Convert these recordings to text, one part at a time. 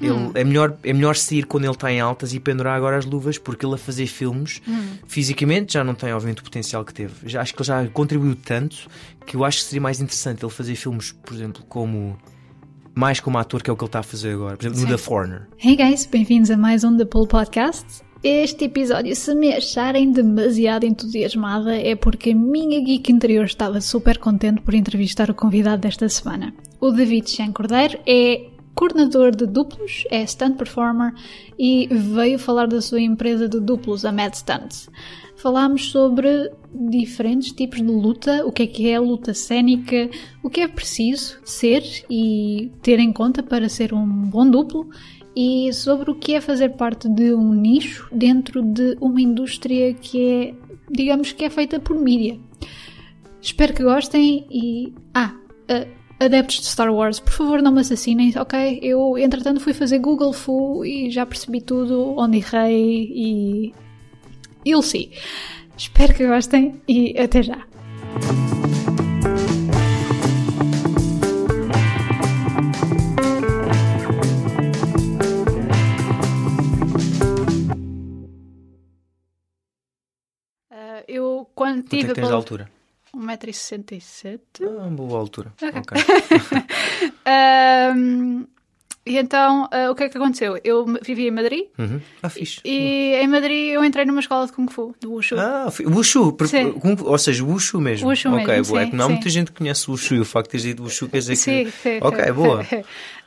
Ele, é, melhor, é melhor sair quando ele está em altas e pendurar agora as luvas, porque ele a fazer filmes, fisicamente já não tem, obviamente, o potencial que teve. Já, acho que ele já contribuiu tanto que eu acho que seria mais interessante ele fazer filmes, por exemplo, como. Mais como ator, que é o que ele está a fazer agora. Por exemplo, no. The Foreigner. Hey guys, bem-vindos a mais um The Pull Podcast. Este episódio, se me acharem demasiado entusiasmada, é porque a minha geek interior estava super contente por entrevistar o convidado desta semana. O David Chan Cordeiro é coordenador de duplos, é stunt performer e veio falar da sua empresa de duplos, a Mad Stunts. Falámos sobre diferentes tipos de luta, o que é que é a luta cénica, o que é preciso ser e ter em conta para ser um bom duplo e sobre o que é fazer parte de um nicho dentro de uma indústria que é, digamos que é feita por mídia. Espero que gostem e. Ah! ah, adeptos de Star Wars, por favor não me assassinem, ok? Eu, entretanto, fui fazer Google Fu e já percebi tudo, onde errei e. You'll see. Espero que gostem e até já. Ah, eu, quando Quanto é tive que tens de altura? 1,67m. Ah, uma boa altura. Ok. Ahm, e então, ah, o que é que aconteceu? Eu vivia em Madrid Uhum. Ah, fixe. e em Madrid eu entrei numa escola de Kung Fu, de Wushu. Ah, Wushu, Sim. ou seja, Wushu mesmo. Wushu ok, mesmo, boa. É sim, que não há sim. muita gente que conhece Wushu e o facto de teres dito Wushu quer dizer que. Sim, sim. Ok, boa.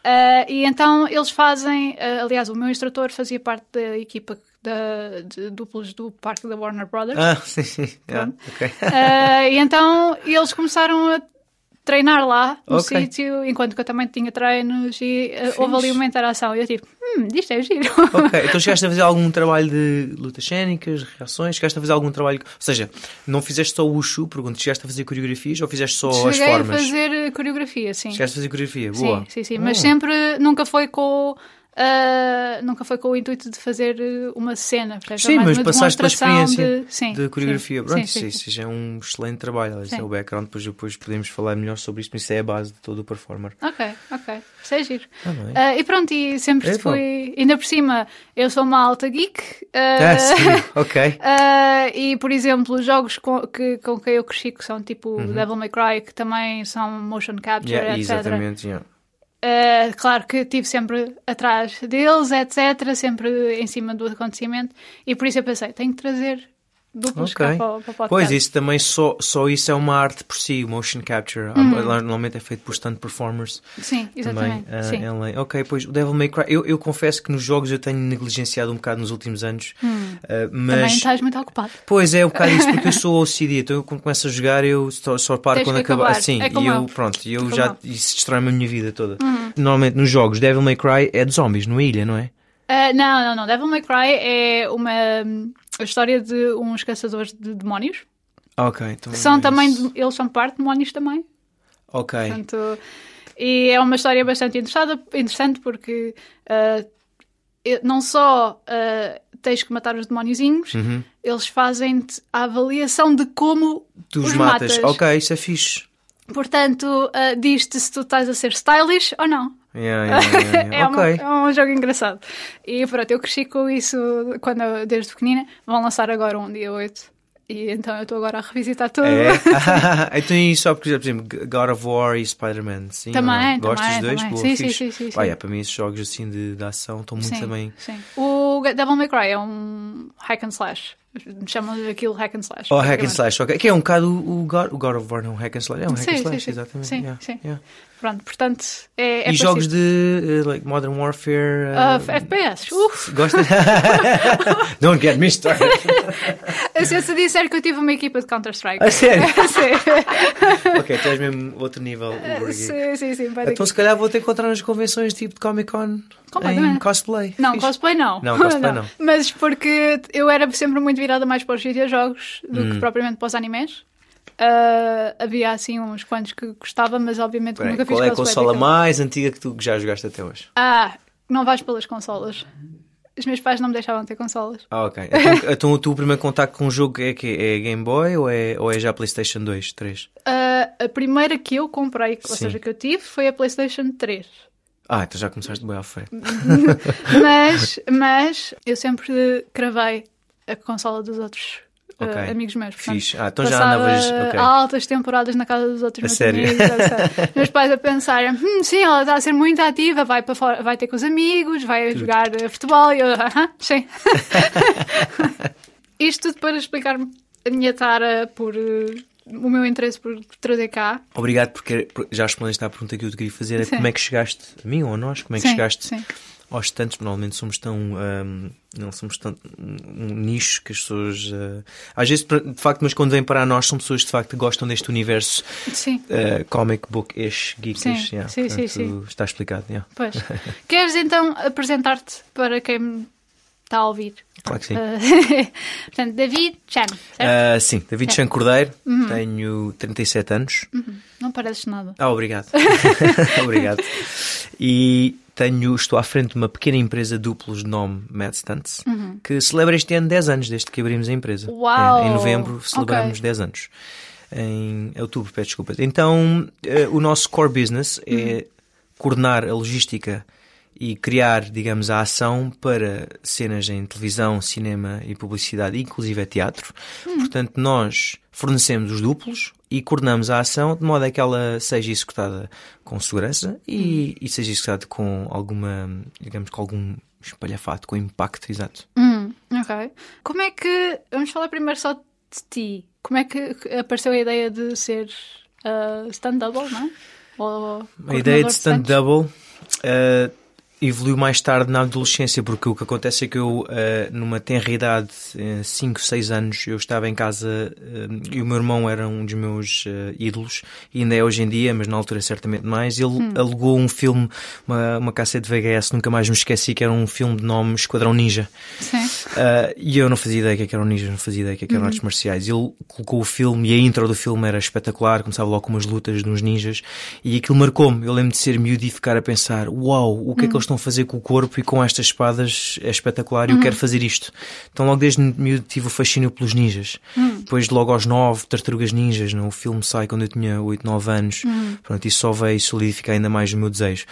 Ah, e então eles fazem, ah, aliás, o meu instrutor fazia parte da equipa da, de duplos do parque da Warner Brothers. Ah, sim, sim. Yeah, ok. Ah, e então eles começaram a treinar lá no Ok. sítio, enquanto que eu também tinha treinos e ah, houve ali uma interação. E eu tipo, hum, isto é giro. Ok, então chegaste a fazer algum trabalho de lutas cénicas, reações? Chegaste a fazer algum trabalho. Ou seja, não fizeste só o Wushu, pergunto, chegaste a fazer coreografias ou fizeste só as Cheguei a formas? fazer eh, coreografia, sim. Chegaste a fazer coreografia, boa. Sim, sim, sim. Oh. Mas sempre nunca foi com. Ah, nunca foi com o intuito de fazer eh, uma cena. percebes? Sim, É mas uma passaste pela experiência de, sim, de coreografia. sim, Pronto, sim, sim, sim. é um excelente trabalho. Esse é o background, depois, depois podemos falar melhor sobre isto, mas isso é a base de todo o performer. Ok, ok. Isso é giro. Ah, bem. Ah, e pronto, e sempre É fui. Ainda por cima, eu sou uma alta geek. ah, Ah, sim, ok. ah, e, por exemplo, jogos com, que, com quem eu cresci, que são tipo Uhum. Devil May Cry, que também são motion capture, Yeah, etc. exatamente, yeah. Uh, claro que estive sempre atrás deles, etc., sempre em cima do acontecimento, e por isso eu pensei, tenho que trazer duplos Ok. cá para, para. Pois, isso também só, só isso é uma arte por si, o motion capture. Há- Normalmente é feito por stunt performers Sim, também. exatamente. ah, sim. Ok, pois o Devil May Cry, eu, eu confesso que nos jogos eu tenho negligenciado um bocado nos últimos anos, ah, Hum. Também mas. estás muito ocupado. Pois é, um bocado isso, porque eu sou OCD, então eu quando começo a jogar eu só, só paro quando acabar. acabar. Assim, É e eu, pronto, e eu Como já. Isso destrói-me a minha vida toda. Normalmente nos jogos, Devil May Cry é de zombies, numa ilha, não é? Uh, não, não, não. Devil May Cry é uma a história de uns caçadores de demónios. Ok, então. São é também, de- eles são parte de demónios também. Ok. Portanto, e é uma história bastante interessante porque e- não só ah, tens que matar os demóniozinhos, Uhum. eles fazem-te a avaliação de como Tu os matas. matas. Ok, isso é fixe. Portanto, ah, diz-te se tu estás a ser stylish ou não. Yeah, yeah, yeah. É, uma- ok. é um jogo engraçado. E pronto, eu cresci com isso quando eu- desde pequenina. Vão lançar agora um dia 8. E então eu estou agora a revisitar tudo. É? então e só porque, por exemplo, God of War e Spider-Man, sim? Também, não? Gostas também, dos dois? também. Boa, Sim, sim, sim, sim, sim. é, para mim esses jogos assim de, de ação estão muito Sim, também... sim. O Devil May Cry é um hack and slash. Chamam aquilo hack and slash. Oh, hack and slash, ok. Que é um bocado o God, o God of War, não hack and slash. É um hack and slash, exatamente. Sim, yeah, sim. yeah. Pronto, portanto, é, é E jogos de uh, like Modern Warfare. Ah, uh, FPS. Uf, Gostas? Don't get me started. se eu te disser que eu tive uma equipa de Counter-Strike. A sério? sim. ok, tu és mesmo outro nível. Geek. sim, sim, sim. Então se calhar vou ter que encontrar nas convenções tipo de Comic Con em cosplay. Não, Fixe. cosplay não. Não, cosplay não. Mas porque eu era sempre muito virada mais para os videojogos do Hum. que propriamente para os animes. Ah, havia assim uns quantos que gostava, mas obviamente Peraí, nunca fiz qual é a consola mais antiga que tu já jogaste até hoje? Ah, não vais pelas consolas. Os meus pais não me deixavam ter consolas. Ah, ok. Então, então o teu primeiro contacto com o jogo é que é Game Boy ou é, ou é já PlayStation 2, 3? Ah, a primeira que eu comprei, ou Sim. seja, que eu tive, foi a PlayStation 3. Ah, então já começaste bem à fé. mas, mas eu sempre cravei a consola dos outros uh, Ok. amigos meus. Portanto, Fixe. Ah, então já andavas. ok. altas temporadas na casa dos outros A meus sério? amigos. sério. meus pais a pensar, hum, sim, ela está a ser muito ativa, vai, para fora, vai ter com os amigos, vai jogar eh, futebol. E eu, aham, sim. Isto tudo para explicar-me a minha tara por. eh, o meu interesse por trazer cá. Obrigado porque por- já respondeste à pergunta que eu te queria fazer. É como é que chegaste a mim ou a nós? Como é que Sim, chegaste sim. Aos estantes? Normalmente somos tão. ahm, não somos tão. um nicho que as pessoas. ah, às vezes, de facto, mas quando vêm para nós, são pessoas de facto que gostam deste universo Sim, ah, comic book-ish, geekish. Sim, yeah. sim, sim, Portanto, Está explicado. yeah. pois. Queres então apresentar-te para quem está a ouvir? Claro que sim. Uh, portanto, David Chan, certo? Ah, sim, David É. Chan Cordeiro, Uhum. tenho 37 anos. Não pareces nada. Ah, obrigado. obrigado. E tenho, estou à frente de uma pequena empresa duplos de nome Mad Stunts, que celebra este ano 10 anos desde que abrimos a empresa. Uau! É, em novembro celebramos Ok. 10 anos. Em outubro, peço desculpas. Então, eh, o nosso core business é coordenar a logística e criar, digamos, a ação para cenas em televisão, cinema e publicidade, inclusive é teatro. Portanto, nós fornecemos os duplos e coordenamos a ação de modo a que ela seja executada com segurança e, e seja executada com alguma, digamos, com algum espalhafato, com impacto, exato. Hum, ok. Como é que. Vamos falar primeiro só de ti. Como é que apareceu a ideia de ser uh, stand-double, não é? Ou A ideia de stand double eh, evoluiu mais tarde na adolescência, porque o que acontece é que eu, eh, numa tenra idade, 5, 6 anos, eu estava em casa eh, e o meu irmão era um dos meus eh, ídolos, e ainda é hoje em dia, mas na altura certamente mais. Ele Hum. alugou um filme, uma, uma cassete de VHS, nunca mais me esqueci, que era um filme de nome Esquadrão Ninja. Sim. Uh, e eu não fazia ideia que era um ninja, não fazia ideia que eram artes marciais. Ele colocou o filme e a intro do filme era espetacular, começava logo com umas lutas de uns ninjas e aquilo marcou-me. Eu lembro de ser miúdo e ficar a pensar: uau, o que é que eles estão a fazer com o corpo e com estas espadas é espetacular e eu quero fazer isto. Então, logo desde miúdo tive o fascínio pelos ninjas. Depois, logo aos 9, Tartarugas Ninjas, não? o filme sai quando eu tinha 8, 9 anos. Pronto, isso só veio solidificar ainda mais o meu desejo.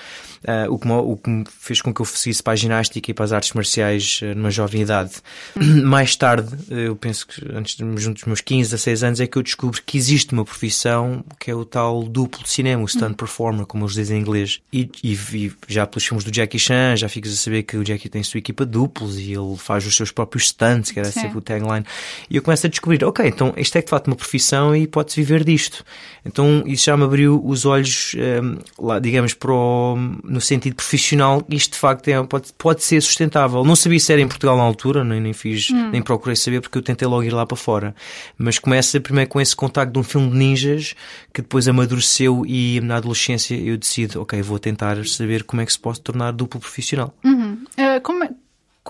Uh, o, que o que fez com que eu seguisse para a ginástica e para as artes marciais uh, numa jovem idade. Mais tarde, eu penso que antes dos meus 15, 16 anos, é que eu descubro que existe uma profissão que é o tal duplo de cinema, o stunt performer, como eles dizem em inglês. E, e vi já pelos filmes do Jackie Chan, já ficas a saber que o Jackie tem a sua equipa de duplos e ele faz os seus próprios stunts, que era Sim. sempre o tagline. E eu começo a descobrir, ok, então isto é de facto uma profissão e pode-se viver disto. Então isso já me abriu os olhos, um, lá, digamos, para o, no sentido profissional, isto de facto é, pode, pode ser sustentável. Não sabia se era em Portugal na altura, nem, nem fiz, nem procurei saber porque eu tentei logo ir lá para fora. Mas começa primeiro com esse contacto de um filme de ninjas que depois amadureceu e na adolescência eu decido, ok, vou tentar saber como é que se pode tornar duplo profissional. Uhum.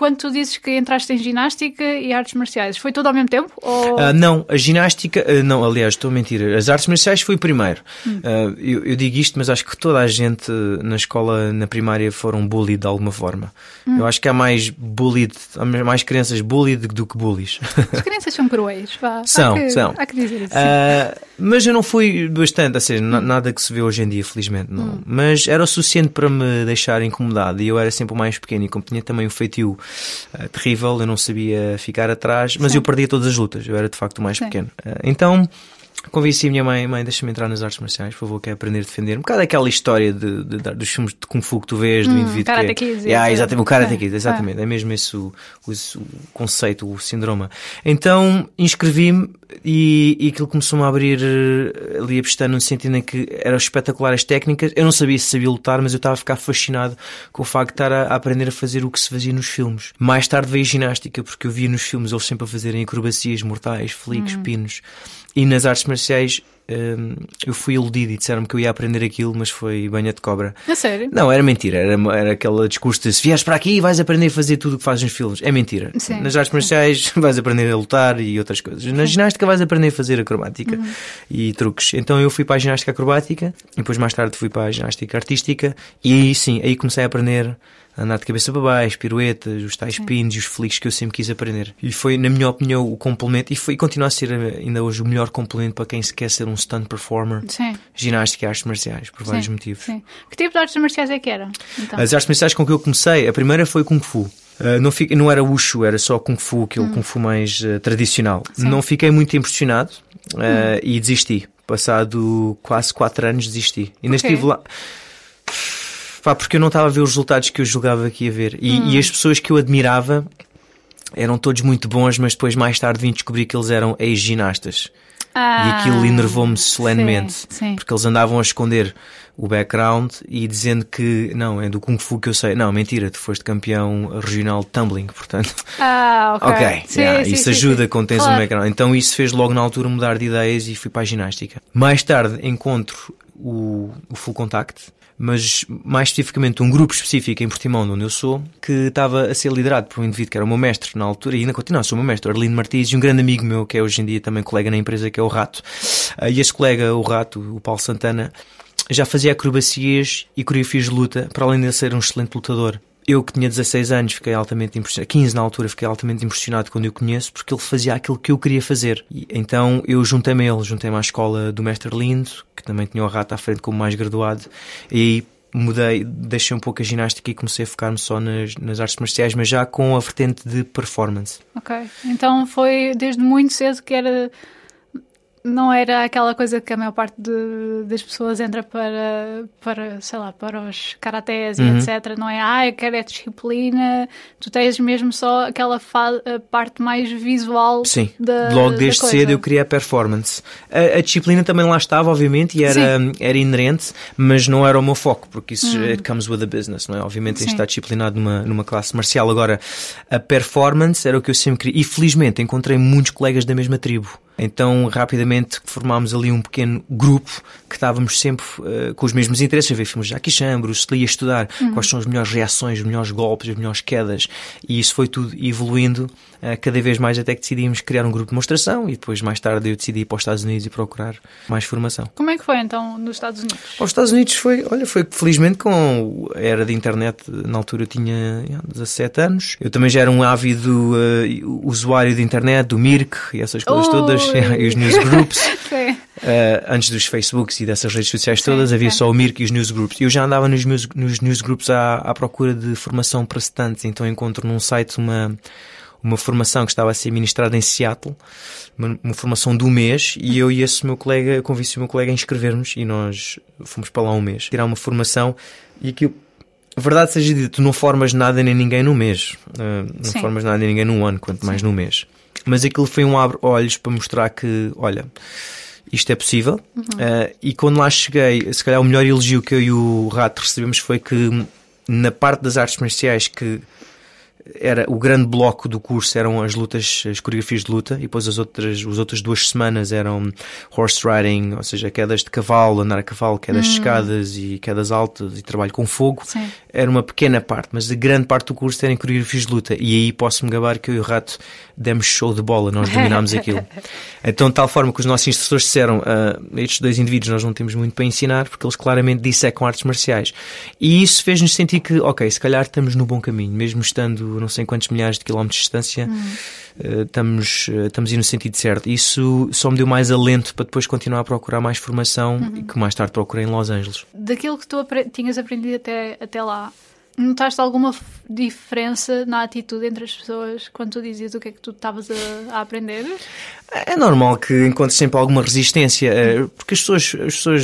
Uh, Quando tu dizes que entraste em ginástica e artes marciais, foi tudo ao mesmo tempo? Ou... Ah, não, a ginástica, ah, não, aliás, estou a mentir. As artes marciais foi primeiro. Ah, eu, eu digo isto, mas acho que toda a gente na escola, na primária, foram bullied de alguma forma. Eu acho que há mais bullied, há mais crianças bullied do que bullies. As crianças são cruéis. Vá. São, há que, são. Há que dizer isso. Mas eu não fui bastante, ou seja, na- nada que se vê hoje em dia, felizmente, não. Mas era o suficiente para me deixar incomodado e eu era sempre o mais pequeno e como tinha também um feitio ah, terrível, eu não sabia ficar atrás, mas Sim. eu perdia todas as lutas, eu era de facto o mais Sim. pequeno. Ah, então. Convenci a minha mãe, mãe, deixa-me entrar nas artes marciais, por favor, quero aprender a defender. Um bocado aquela história de, de- de- dos filmes de Kung Fu que tu vês, do indivíduo Karate que é... Kids, Yeah, esse. exatamente, o Karate Kid, exatamente. É mesmo esse o, o- o conceito, o síndrome. Então inscrevi-me e, e aquilo começou-me a abrir eh, ali a pestana no sentido em que eram espetaculares técnicas. Eu não sabia se sabia lutar, mas eu estava a ficar fascinado com o facto de estar a, a aprender a fazer o que se fazia nos filmes. Mais tarde veio ginástica, porque eu via nos filmes eles sempre a fazerem acrobacias mortais, flicks, pinos. E nas artes marciais hum, eu fui iludido e disseram-me que eu ia aprender aquilo, mas foi banha de cobra. A sério? Não, era mentira. Era, era aquele discurso de se vieres para aqui vais aprender a fazer tudo o que fazes nos filmes. É mentira. Sim, Nas artes marciais vais aprender a lutar e outras coisas. Na ginástica vais aprender a fazer acrobática Uhum. e truques. Então eu fui para a ginástica acrobática depois mais tarde fui para a ginástica artística e aí sim, aí comecei a aprender andar de cabeça para baixo, piruetas, os tais pins e os flicks que eu sempre quis aprender. E foi, na minha opinião, o complemento, e foi e continua a ser ainda hoje o melhor complemento para quem se quer ser um stunt performer, Sim. ginástica e artes marciais, por vários Sim, motivos. Sim. Que tipo de artes marciais é que era? Então? As artes marciais com que eu comecei, a primeira foi Kung Fu. Uh, não, fiquei, não era Wushu, era só Kung Fu, aquele Kung Fu mais uh, tradicional. Não fiquei muito impressionado uh, e desisti. Passado quase 4 anos, desisti. Ainda estive lá. Pá, porque eu não estava a ver os resultados que eu julgava que ia ver. E, e as pessoas que eu admirava eram todos muito bons, mas depois mais tarde vim descobrir que eles eram ex-ginastas. Ah, E aquilo enervou-me solenemente. sim, sim. Porque eles andavam a esconder o background e dizendo que não, é do Kung Fu que eu sei. Não, mentira, tu foste campeão regional de tumbling, portanto. Ah, ok. Ok, Sim, yeah, sim, isso ajuda quando tens Claro. um background. Então isso fez logo na altura mudar de ideias e fui para a ginástica. Mais tarde encontro o, o Full Contact, mas mais especificamente um grupo específico em Portimão, de onde eu sou, que estava a ser liderado por um indivíduo que era o meu mestre na altura e ainda continua ser o meu mestre, Arlindo Martins, e um grande amigo meu que é hoje em dia também colega na empresa, que é o Rato. Ah, E esse colega, o Rato, o Paulo Santana, já fazia acrobacias e coreografias de luta, para além de ser um excelente lutador. Eu que tinha 16 anos fiquei altamente impressionado, 15 na altura fiquei altamente impressionado quando eu conheço, porque ele fazia aquilo que eu queria fazer. E, então eu juntei-me a ele, juntei-me à escola do Mestre Lindo, que também tinha o rato à frente como mais graduado, e mudei, deixei um pouco a ginástica e comecei a focar-me só nas, nas artes marciais, mas já com a vertente de performance. Ok. Então foi desde muito cedo que era. Não era aquela coisa que a maior parte de- das pessoas entra para, para, sei lá, para os karatés Uhum. e etc. Não é, ah, eu quero é disciplina. Tu tens mesmo só aquela a parte mais visual Sim, da logo desde cedo eu queria a performance. A, a disciplina também lá estava, obviamente, e era, era inerente, mas não era o meu foco, porque isso it comes with a business, não é? Obviamente tens de Hum. Sim. estar disciplinado numa, numa classe marcial. Agora, a performance era o que eu sempre queria. E felizmente encontrei muitos colegas da mesma tribo. Então, rapidamente formámos ali um pequeno grupo que estávamos sempre eh, com os mesmos interesses, a ver filmes de Jackie Chan, Bruce Lee, a estudar Uhum. quais são as melhores reações, os melhores golpes, as melhores quedas. E isso foi tudo evoluindo eh, cada vez mais até que decidimos criar um grupo de demonstração e depois, mais tarde, eu decidi ir para os Estados Unidos e procurar mais formação. Como é que foi então nos Estados Unidos? Aos Estados Unidos foi, olha, foi felizmente com a era de internet, na altura eu tinha yeah, 17 anos. Eu também já era um ávido eh, usuário de internet, do Mirk e essas coisas Ui. todas, e os newsgroups. Sim. Uh, antes dos Facebooks e dessas redes sociais todas, Sim, havia sim. só o Mirk e os newsgroups. Eu já andava nos, meus, nos newsgroups à, à procura de formação para estudantes, então encontro num site uma, uma formação que estava a ser ministrada em Seattle, uma, uma formação um mês, e eu e esse meu colega, convenci o meu colega a inscrevermos e nós fomos para lá um mês, tirar uma formação e aquilo. A verdade seja dita, tu não formas nada nem ninguém num mês. Uh, não Sim. formas nada nem ninguém num ano, quanto mais num mês. Mas aquilo foi um abre-olhos para mostrar que, olha, isto é possível. Uh, e quando lá cheguei, se calhar o melhor elogio que eu e o Rato recebemos foi que na parte das artes marciais que era o grande bloco do curso eram as lutas, as coreografias de luta, e depois as outras, as outras duas semanas eram horse riding, ou seja, quedas de cavalo, andar a cavalo, quedas de escadas e quedas altas e trabalho com fogo. Sim. Era uma pequena parte, mas a grande parte do curso era em coreografias de luta, e aí posso-me gabar que eu e o Rato demos show de bola, nós dominámos aquilo. Então, de tal forma que os nossos instrutores disseram: "Ah, estes dois indivíduos nós não temos muito para ensinar, porque eles claramente dissecam artes marciais. E isso fez-nos sentir que, ok, se calhar estamos no bom caminho, mesmo estando não sei quantos milhares de quilómetros de distância, eh, estamos, eh, estamos a ir no sentido certo. Isso só me deu mais alento para depois continuar a procurar mais formação e que mais tarde procurei em Los Angeles. Daquilo que tu apre- tinhas aprendido até, até lá, notaste alguma diferença na atitude entre as pessoas quando tu dizias o que é que tu estavas a, a aprender? É normal que encontres sempre alguma resistência, eh, porque as pessoas, as pessoas,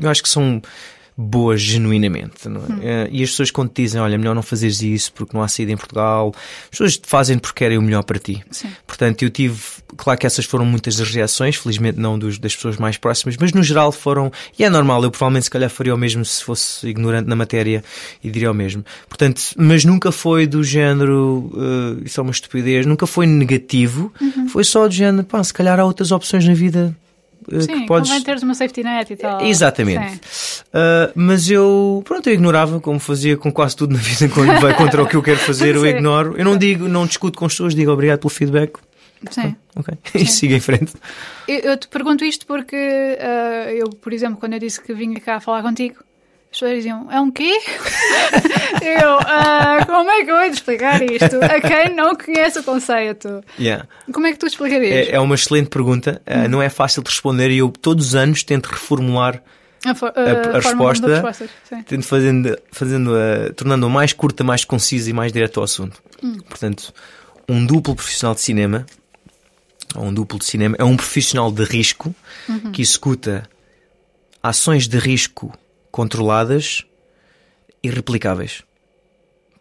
eu acho que são boas genuinamente, é? Eh, E as pessoas quando te dizem, olha, melhor não fazeres isso porque não há saída em Portugal, as pessoas te fazem porque querem o melhor para ti. Sim. Portanto, eu tive, claro que essas foram muitas das reações, felizmente não dos, das pessoas mais próximas, mas no geral foram, e é normal, eu provavelmente se calhar faria o mesmo se fosse ignorante na matéria e diria o mesmo. Portanto, mas nunca foi do género, eh, isso é uma estupidez, nunca foi negativo, foi só do género, pá, se calhar há outras opções na vida Sim, que podes. teres uma safety net e tal. Exatamente. Sim. Uh, mas eu, pronto, eu ignorava, como fazia com quase tudo na vida, quando vai contra o que eu quero fazer, eu Sim. ignoro. Eu não digo, não discuto com as pessoas, digo obrigado pelo feedback. Sim. Ok. E sigo em frente. Eu, eu te pergunto isto porque ah, eu, por exemplo, quando eu disse que vinha cá falar contigo, As pessoas diziam, é um quê? eu, uh, como é que eu de explicar isto a quem não conhece o conceito? Yeah. Como é que tu explicarias? É, é uma excelente pergunta, uh, não é fácil de responder e eu todos os anos tento reformular a, for- a, a a resposta, tento fazendo, fazendo a, tornando-a mais curta, mais concisa e mais direto ao assunto. Hum. Portanto, um duplo profissional de cinema, ou um duplo de cinema, é um profissional de risco Uhum. que executa ações de risco controladas e replicáveis.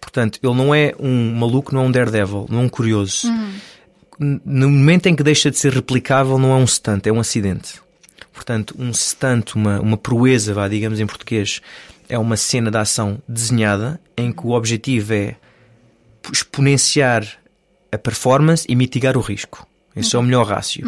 Portanto, ele não é um maluco, não é um daredevil, não é um curioso. N- No momento em que deixa de ser replicável, não é um stunt, é um acidente. Portanto, um stunt, uma, uma proeza, vá, digamos em português, é uma cena de ação desenhada em que o objetivo é exponenciar a performance e mitigar o risco. Esse é o melhor rácio.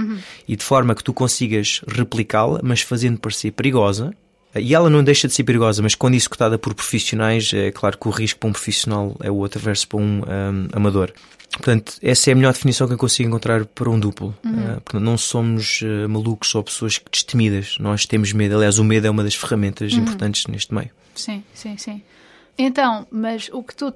E de forma que tu consigas replicá-la, mas fazendo parecer perigosa. E ela não deixa de ser perigosa, mas quando executada por profissionais, é claro que o risco para um profissional é o outro versus para um hum, amador. Portanto, essa é a melhor definição que eu consigo encontrar para um duplo. Uh, portanto, não somos uh, malucos ou pessoas destemidas. Nós temos medo. Aliás, o medo é uma das ferramentas importantes neste meio. Sim, sim, sim. Então, mas o que tu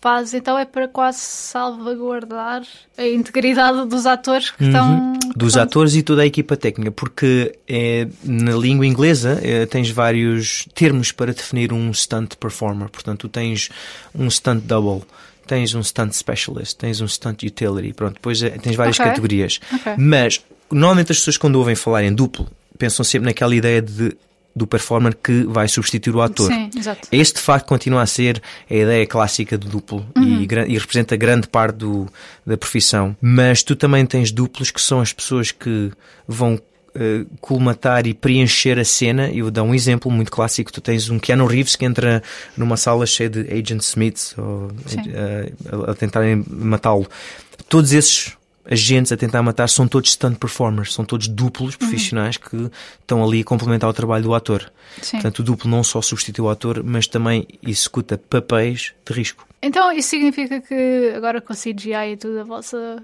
fazes então é para quase salvaguardar a integridade dos atores que estão. Dos estão- atores e toda a equipa técnica, porque é, na língua inglesa eh, tens vários termos para definir um stunt performer. Portanto, tu tens um stunt double, tens um stunt specialist, tens um stunt utility. Pronto, depois eh, tens várias Ok. categorias. Ok. Mas normalmente as pessoas quando ouvem falar em duplo pensam sempre naquela ideia de, do performer que vai substituir o ator. Sim, exato. Este de facto continua a ser a ideia clássica do duplo e, gra- e representa grande parte do, da profissão. Mas tu também tens duplos que são as pessoas que vão eh, colmatar e preencher a cena. Eu vou dar um exemplo muito clássico. Tu tens um Keanu Reeves que entra numa sala cheia de Agent Smiths ou, eh, a, a tentarem matá-lo. Todos esses agentes a tentar matar são todos stunt performers, são todos duplos profissionais que estão ali a complementar o trabalho do ator. Sim. Portanto, o duplo não só substitui o ator, mas também executa papéis de risco. Então isso significa que agora com a CGI e tudo a vossa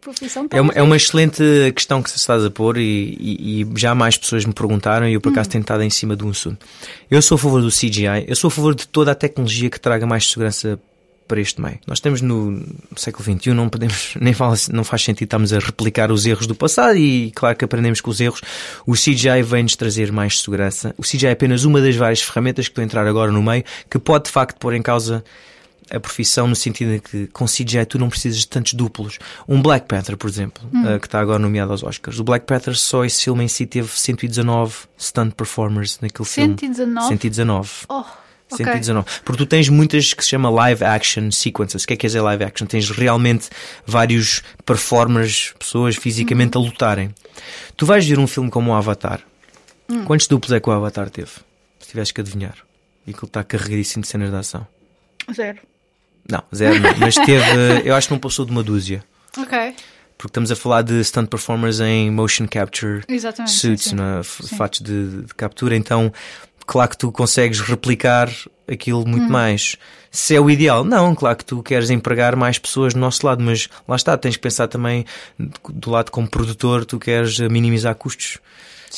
profissão É uma, é uma excelente questão que se estás a pôr e, e- e já mais pessoas me perguntaram e eu por acaso tenho estado em cima de um assunto. Eu sou a favor do CGI, eu sou a favor de toda a tecnologia que traga mais segurança para este meio. Nós temos no século XXI, não podemos, nem fala, não faz sentido estarmos a replicar os erros do passado e claro que aprendemos com os erros. O CGI vem-nos trazer mais segurança. O CGI é apenas uma das várias ferramentas que estou a entrar agora no meio que pode de facto pôr em causa a profissão no sentido de que com CGI tu não precisas de tantos duplos. Um Black Panther, por exemplo, eh, que está agora nomeado aos Oscars. O Black Panther só esse filme em si teve 119 stunt performers naquele filme. 119? 119. Oh, ok. 119. Porque tu tens muitas que se chama live action sequences. O que é que quer dizer live action? Tens realmente vários performers, pessoas fisicamente Uhum. a lutarem. Tu vais ver um filme como o Avatar. Hum. Quantos duplos é que o Avatar teve? Se tivesse que adivinhar. E que ele está carregadíssimo de cenas de ação. Zero. Não, zero não. Mas teve, eu acho que não passou de uma dúzia. Ok. Porque estamos a falar de stunt performers em motion capture Exatamente. sim, suits, sim. não é? Fatos de, de captura, então claro que tu consegues replicar aquilo muito Hum. mais. Se é o ideal, não, claro que tu queres empregar mais pessoas do nosso lado, mas lá está, tens que pensar também do lado como produtor, tu queres minimizar custos.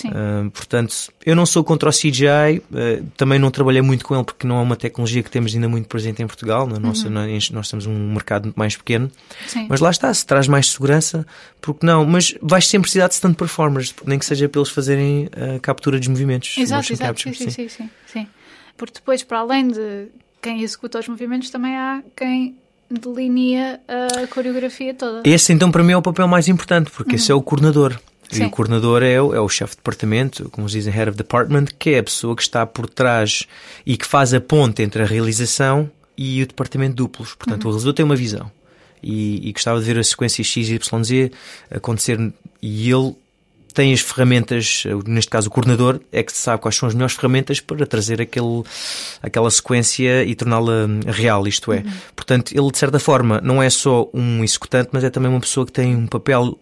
Ah, portanto, eu não sou contra o CGI, ah, também não trabalhei muito com ele porque não é uma tecnologia que temos ainda muito presente em Portugal. Na nossa, nós, nós temos um mercado mais pequeno. Sim. Mas lá está, se traz mais segurança, porque não? Mas vais sempre precisar de stunt performers, nem que seja para eles fazerem a captura dos movimentos. Exato, exato. capture, sim, sim, sim, sim, sim. Porque depois, para além de quem executa os movimentos, também há quem delinea a coreografia toda. Esse então para mim é o papel mais importante, porque esse é o coordenador. E Sim. o coordenador é o, é o chefe de departamento, como se dizem, head of department, que é a pessoa que está por trás e que faz a ponte entre a realização e o departamento de duplos. Portanto, o realizador tem uma visão e, e gostava de ver a sequência XYZ acontecer e ele tem as ferramentas, neste caso o coordenador, é que sabe quais são as melhores ferramentas para trazer aquele, aquela sequência e torná-la hum, real, isto é. Portanto, ele de certa forma não é só um executante, mas é também uma pessoa que tem um papel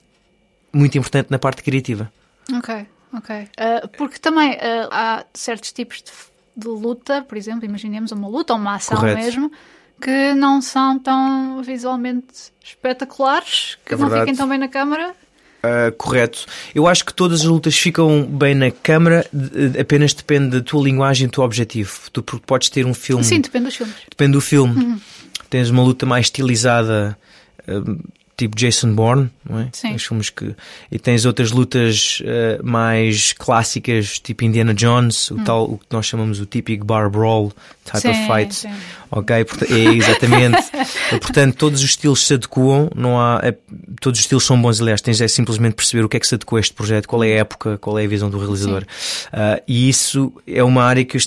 muito importante na parte criativa. Ok, ok. Ah, porque também ah, há certos tipos de, de luta, por exemplo, imaginemos uma luta ou uma ação Correto. mesmo, que não são tão visualmente espetaculares, que É não verdade. fiquem tão bem na câmara. Uh, correto. Eu acho que todas as lutas ficam bem na câmara, de, apenas depende da tua linguagem e do teu objetivo. Tu podes ter um filme. Sim, depende dos filmes. Depende do filme. Uhum. Tens uma luta mais estilizada. Uh, tipo Jason Bourne, não é? Sim. Os filmes que e tens outras lutas uh, mais clássicas, tipo Indiana Jones, o hum. tal o que nós chamamos o típico bar brawl type sim, of fight. Sim. Ok, é, exatamente. portanto, todos os estilos se adequam, não há é, todos os estilos são bons, aliás, tens é simplesmente perceber o que é que se adequa a este projeto, qual é a época, qual é a visão do realizador. Uh, e isso é uma área que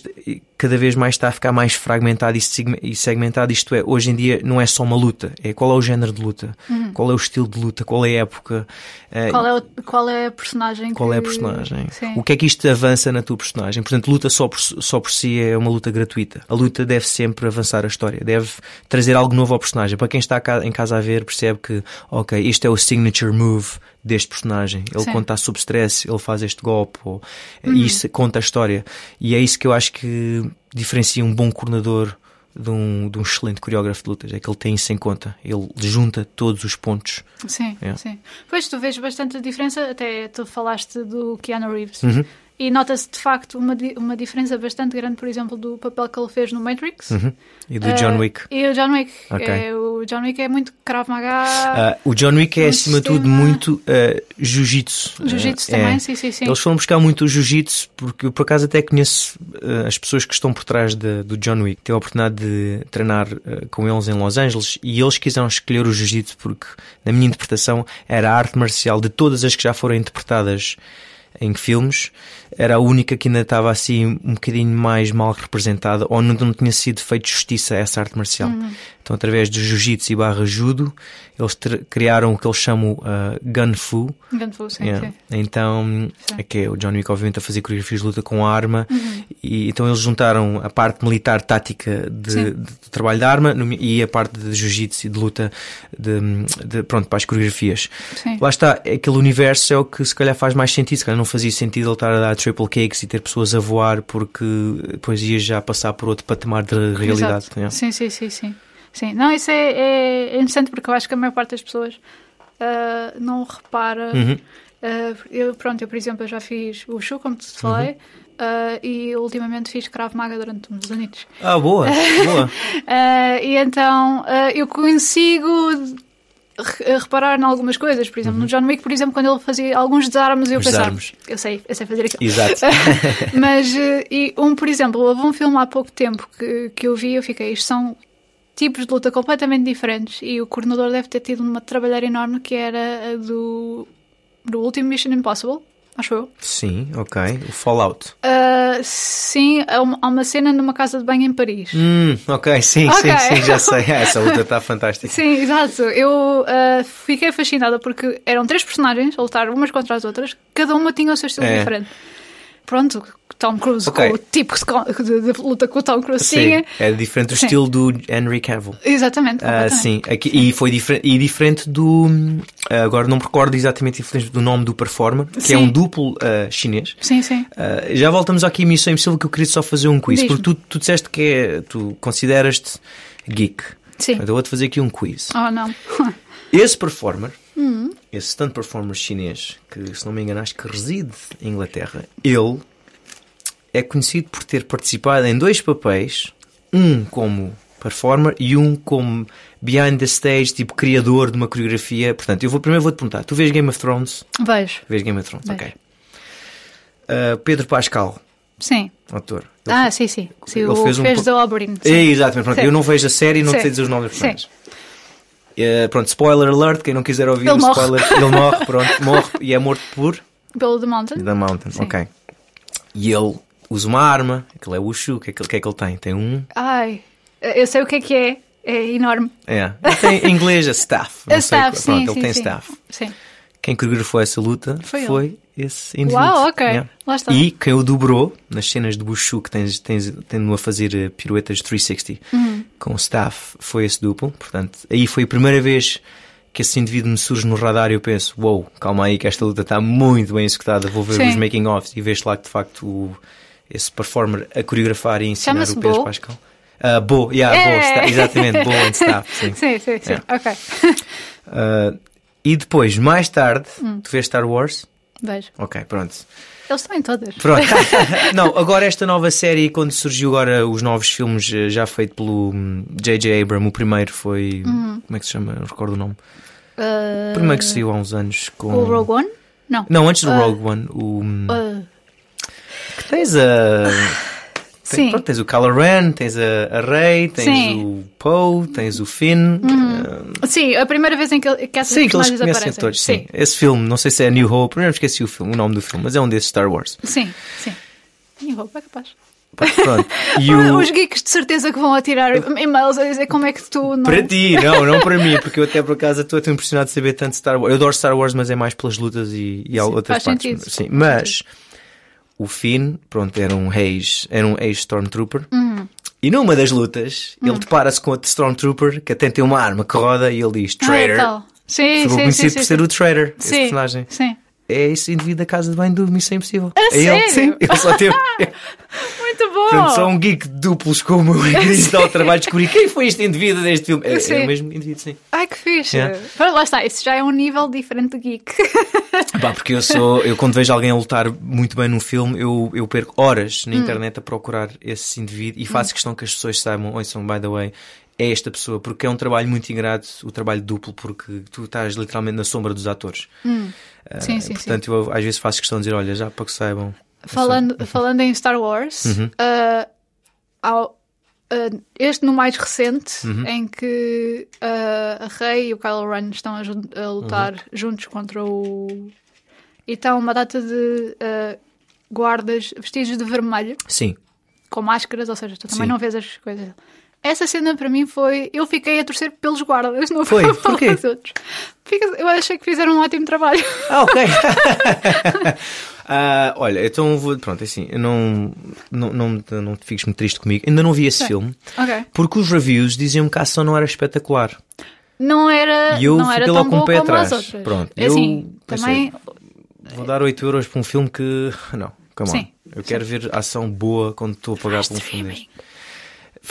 cada vez mais está a ficar mais fragmentado e segmentado. Isto é, hoje em dia não é só uma luta, é qual é o género de luta, uhum. qual é o estilo de luta, qual é a época. Eh, qual é, o, qual é a personagem? Qual que... é a personagem? Sim. O que é que isto avança na tua personagem? Portanto, luta só por, só por si é uma luta gratuita. A luta deve sempre avançar a história, deve trazer algo novo ao personagem. Para quem está em casa a ver, percebe que, ok, isto é o signature move deste personagem. Ele, Sim. está sob stress, ele faz este golpe. Ou, uhum. Isso conta a história. E é isso que eu acho que diferencia um bom coordenador de um, de um excelente coreógrafo de lutas. É que ele tem isso em conta. Ele junta todos os pontos. Sim, é. sim. Pois tu vês bastante diferença. Até tu falaste do Keanu Reeves. Uhum. E nota-se de facto uma, uma diferença bastante grande, por exemplo, do papel que ele fez no Matrix uhum. e do John Wick. E o John Wick. Okay. É, o John Wick é muito Krav Maga. Uh, o John Wick é, acima de tudo, muito uh, jiu-jitsu. Jiu-jitsu também, é. sim, sim, sim. Eles foram buscar muito o jiu-jitsu, porque eu por acaso até conheço as pessoas que estão por trás de, do John Wick. Tive a oportunidade de treinar com eles em Los Angeles e eles quiseram escolher o jiu-jitsu porque, na minha interpretação, era a arte marcial de todas as que já foram interpretadas em filmes era a única que ainda estava assim um bocadinho mais mal representada ou não, não tinha sido feito justiça a essa arte marcial. Uhum. Então, através do jiu-jitsu e barra judo, eles criaram o que eles chamam uh, Gunfu. Gunfu, sim, yeah. sim. Então, sim. é que é o John Wick, obviamente, a fazer coreografias de luta com arma. Uhum. E, então, eles juntaram a parte militar tática de, de, de trabalho de arma e a parte de jiu-jitsu e de luta de, de, pronto, para as coreografias. Sim. Lá está, aquele universo é o que se calhar faz mais sentido. Se calhar não fazia sentido ele estar a dar triple cakes e ter pessoas a voar porque depois ia já passar por outro patamar de realidade. Yeah. Sim, sim, sim, sim. Sim, não, isso é, é, é, interessante porque eu acho que a maior parte das pessoas uh, não repara. Uhum. Uh, eu, pronto, eu, por exemplo, eu já fiz o show, como te falei, uhum. uh, e ultimamente fiz Krav Maga durante uns anos. Ah, boa, boa. e então eu consigo reparar em algumas coisas, por exemplo, uhum. no John Wick, por exemplo, quando ele fazia alguns desarmes, eu pensava, eu sei, eu sei fazer aquilo. Exato. Mas, e um, por exemplo, houve um filme há pouco tempo que, que eu vi, eu fiquei, isto são tipos de luta completamente diferentes e o coordenador deve ter tido uma trabalhar enorme que era a do, do último Mission Impossible, acho eu. Sim, ok. O Fallout. Uh, sim, há uma, cena numa casa de banho em Paris. Hum, ok, sim, okay. sim, sim, já sei. Essa luta está fantástica. Sim, exato. Eu uh, fiquei fascinada porque eram três personagens a lutar umas contra as outras, cada uma tinha o seu estilo é. diferente. Pronto, Tom Cruise, okay. o tipo de, de, luta que o Tom Cruise sim, tinha. É diferente do sim. estilo do Henry Cavill. Exatamente. Uh, sim, aqui, e foi diferente, e diferente do. Uh, agora não me recordo exatamente do nome do performer, que sim. é um duplo uh, chinês. Sim, sim. já voltamos aqui a Missão Impossível que eu queria só fazer um quiz, porque tu, tu disseste que é, tu consideras-te geek. Sim. Então vou-te fazer aqui um quiz. Oh, não. Esse performer, hum. esse stunt performer chinês, que se não me engano acho que reside em Inglaterra, ele é conhecido por ter participado em dois papéis, um como performer e um como behind the stage, tipo criador de uma coreografia. Portanto, eu vou primeiro vou-te perguntar: tu vês Game of Thrones? Vejo. Vês Game of Thrones, Vejo. ok. Uh, Pedro Pascal. Sim. Autor. Ele ah, sim, sim. sim ele o fez, fez um... da Oberyn. É, exatamente. Pronto, eu não vejo a série e não sim. sei dizer os nomes dos personagens. Uh, pronto, spoiler alert, quem não quiser ouvir ele o morre. spoiler, ele morre, pronto, morre e é morto por. Pelo The Mountain. The Mountain, sim. ok. E ele usa uma arma, aquele é o Wushu, o que, é que, que é que ele tem? Tem um. Ai, eu sei o que é que é, é enorme. É, ele tem em inglês a staff. a staff, sei, pronto, sim, ele sim, tem sim. staff. Sim. Quem coreografou essa luta foi, foi esse indivíduo. Uau, ok. Yeah. Lá está. E quem o dobrou nas cenas de Wushu, que tens, tens, tendo a fazer eh, piruetas de 360 uhum. com o staff, foi esse duplo. Portanto, aí foi a primeira vez que esse indivíduo me surge no radar e eu penso, uou, wow, calma aí que esta luta está muito bem executada, vou ver Sim. os making-offs e vejo lá que de facto o, esse performer a coreografar e ensinar o Pedro Bo? Pascal. Uh, Bo, yeah, É. Bo, está, exatamente, Bo and staff, sim. Sim, sim, sim. Yeah. Ok. Uh, E depois, mais tarde, tu vês Star Wars? Vejo. Ok, pronto. Eles estão em todas. Pronto. não, agora esta nova série, quando surgiu agora os novos filmes eh, já feito pelo J.J. Abrams, o primeiro foi. Uhum. Como é que se chama? Não recordo o nome. Uh, O primeiro que saiu há uns anos com. O Rogue One? Não. Não, antes do Ah. Rogue One. O. Uh, que tens a. sim. Tens, pronto, tens o Kylo Ren, tens a, a Rey, tens Sim. Uhum. o Poe, tens o Finn. eh, Sim, a primeira vez em que, que essas Sim, que eles conhecem aparecem. todos, sim. Esse filme, não sei se é New Hope, primeiro esqueci o filme, o nome do filme, mas é um desses Star Wars. Sim, sim. New Hope é capaz. Pronto. E o... Os geeks de certeza que vão atirar e-mails a dizer como é que tu não. Para ti, não, não para mim, porque eu até por acaso estou impressionado de saber tanto Star Wars. Eu adoro Star Wars, mas é mais pelas lutas e, e Sim, outras partes. sentido. Sim, mas o Finn, pronto, era um ex, era um ex-Stormtrooper. Uhum. E numa das lutas, ele depara-se com outro Stormtrooper que até tem uma arma que roda e ele diz Ah, Traitor. tal. Sim, Ficou sim, conhecido sim, por sim, ser sim. o Traitor, esse Sim, personagem. Sim. É esse indivíduo da casa de banho do Missão Impossível. A é ele, sério? sim. Ele só teve. Bom! Portanto, só um geek duplos como eu que disse ao trabalho de descobrir quem foi este indivíduo deste filme. É, Sim. é o mesmo indivíduo, sim. Ai que fixe! Yeah. Lá está, isso já é um nível diferente de geek. Pá, porque eu sou, eu quando vejo alguém a lutar muito bem num filme, eu, eu perco horas Hum. na internet a procurar esse indivíduo e faço questão que as pessoas saibam, ouçam, by the way, é esta pessoa, porque é um trabalho muito ingrato, o trabalho duplo, porque tu estás literalmente na sombra dos atores. Hum. Sim, sim, portanto, eu às vezes faço questão de dizer, olha, já para que saibam. Falando, falando em Star Wars, Uhum. ah, ao- ah, este no mais recente, Uhum. em que ah, a Rey e o Kylo Ren estão a, a lutar Uhum. juntos contra o. E estão uma data de ah, guardas vestidos de vermelho, Sim, com máscaras, ou seja, tu também Sim. não vês as coisas. Essa cena para mim foi. Eu fiquei a torcer pelos guardas, não Foi? pelos outros. Eu achei que fizeram um ótimo trabalho. Ah, ok. Ah, olha, então vou. Pronto, é assim, não, não, não, não te fiques muito triste comigo. Ainda não vi esse Sim. filme, Ok. porque os reviews diziam que a ação não era espetacular. Não era, E eu não fiquei logo com o pé atrás. Pronto, É eu assim, também. Vou dar 8 euros para um filme que. Não, come on. Sim. Eu quero ver ação boa quando estou a pagar por um filme deste.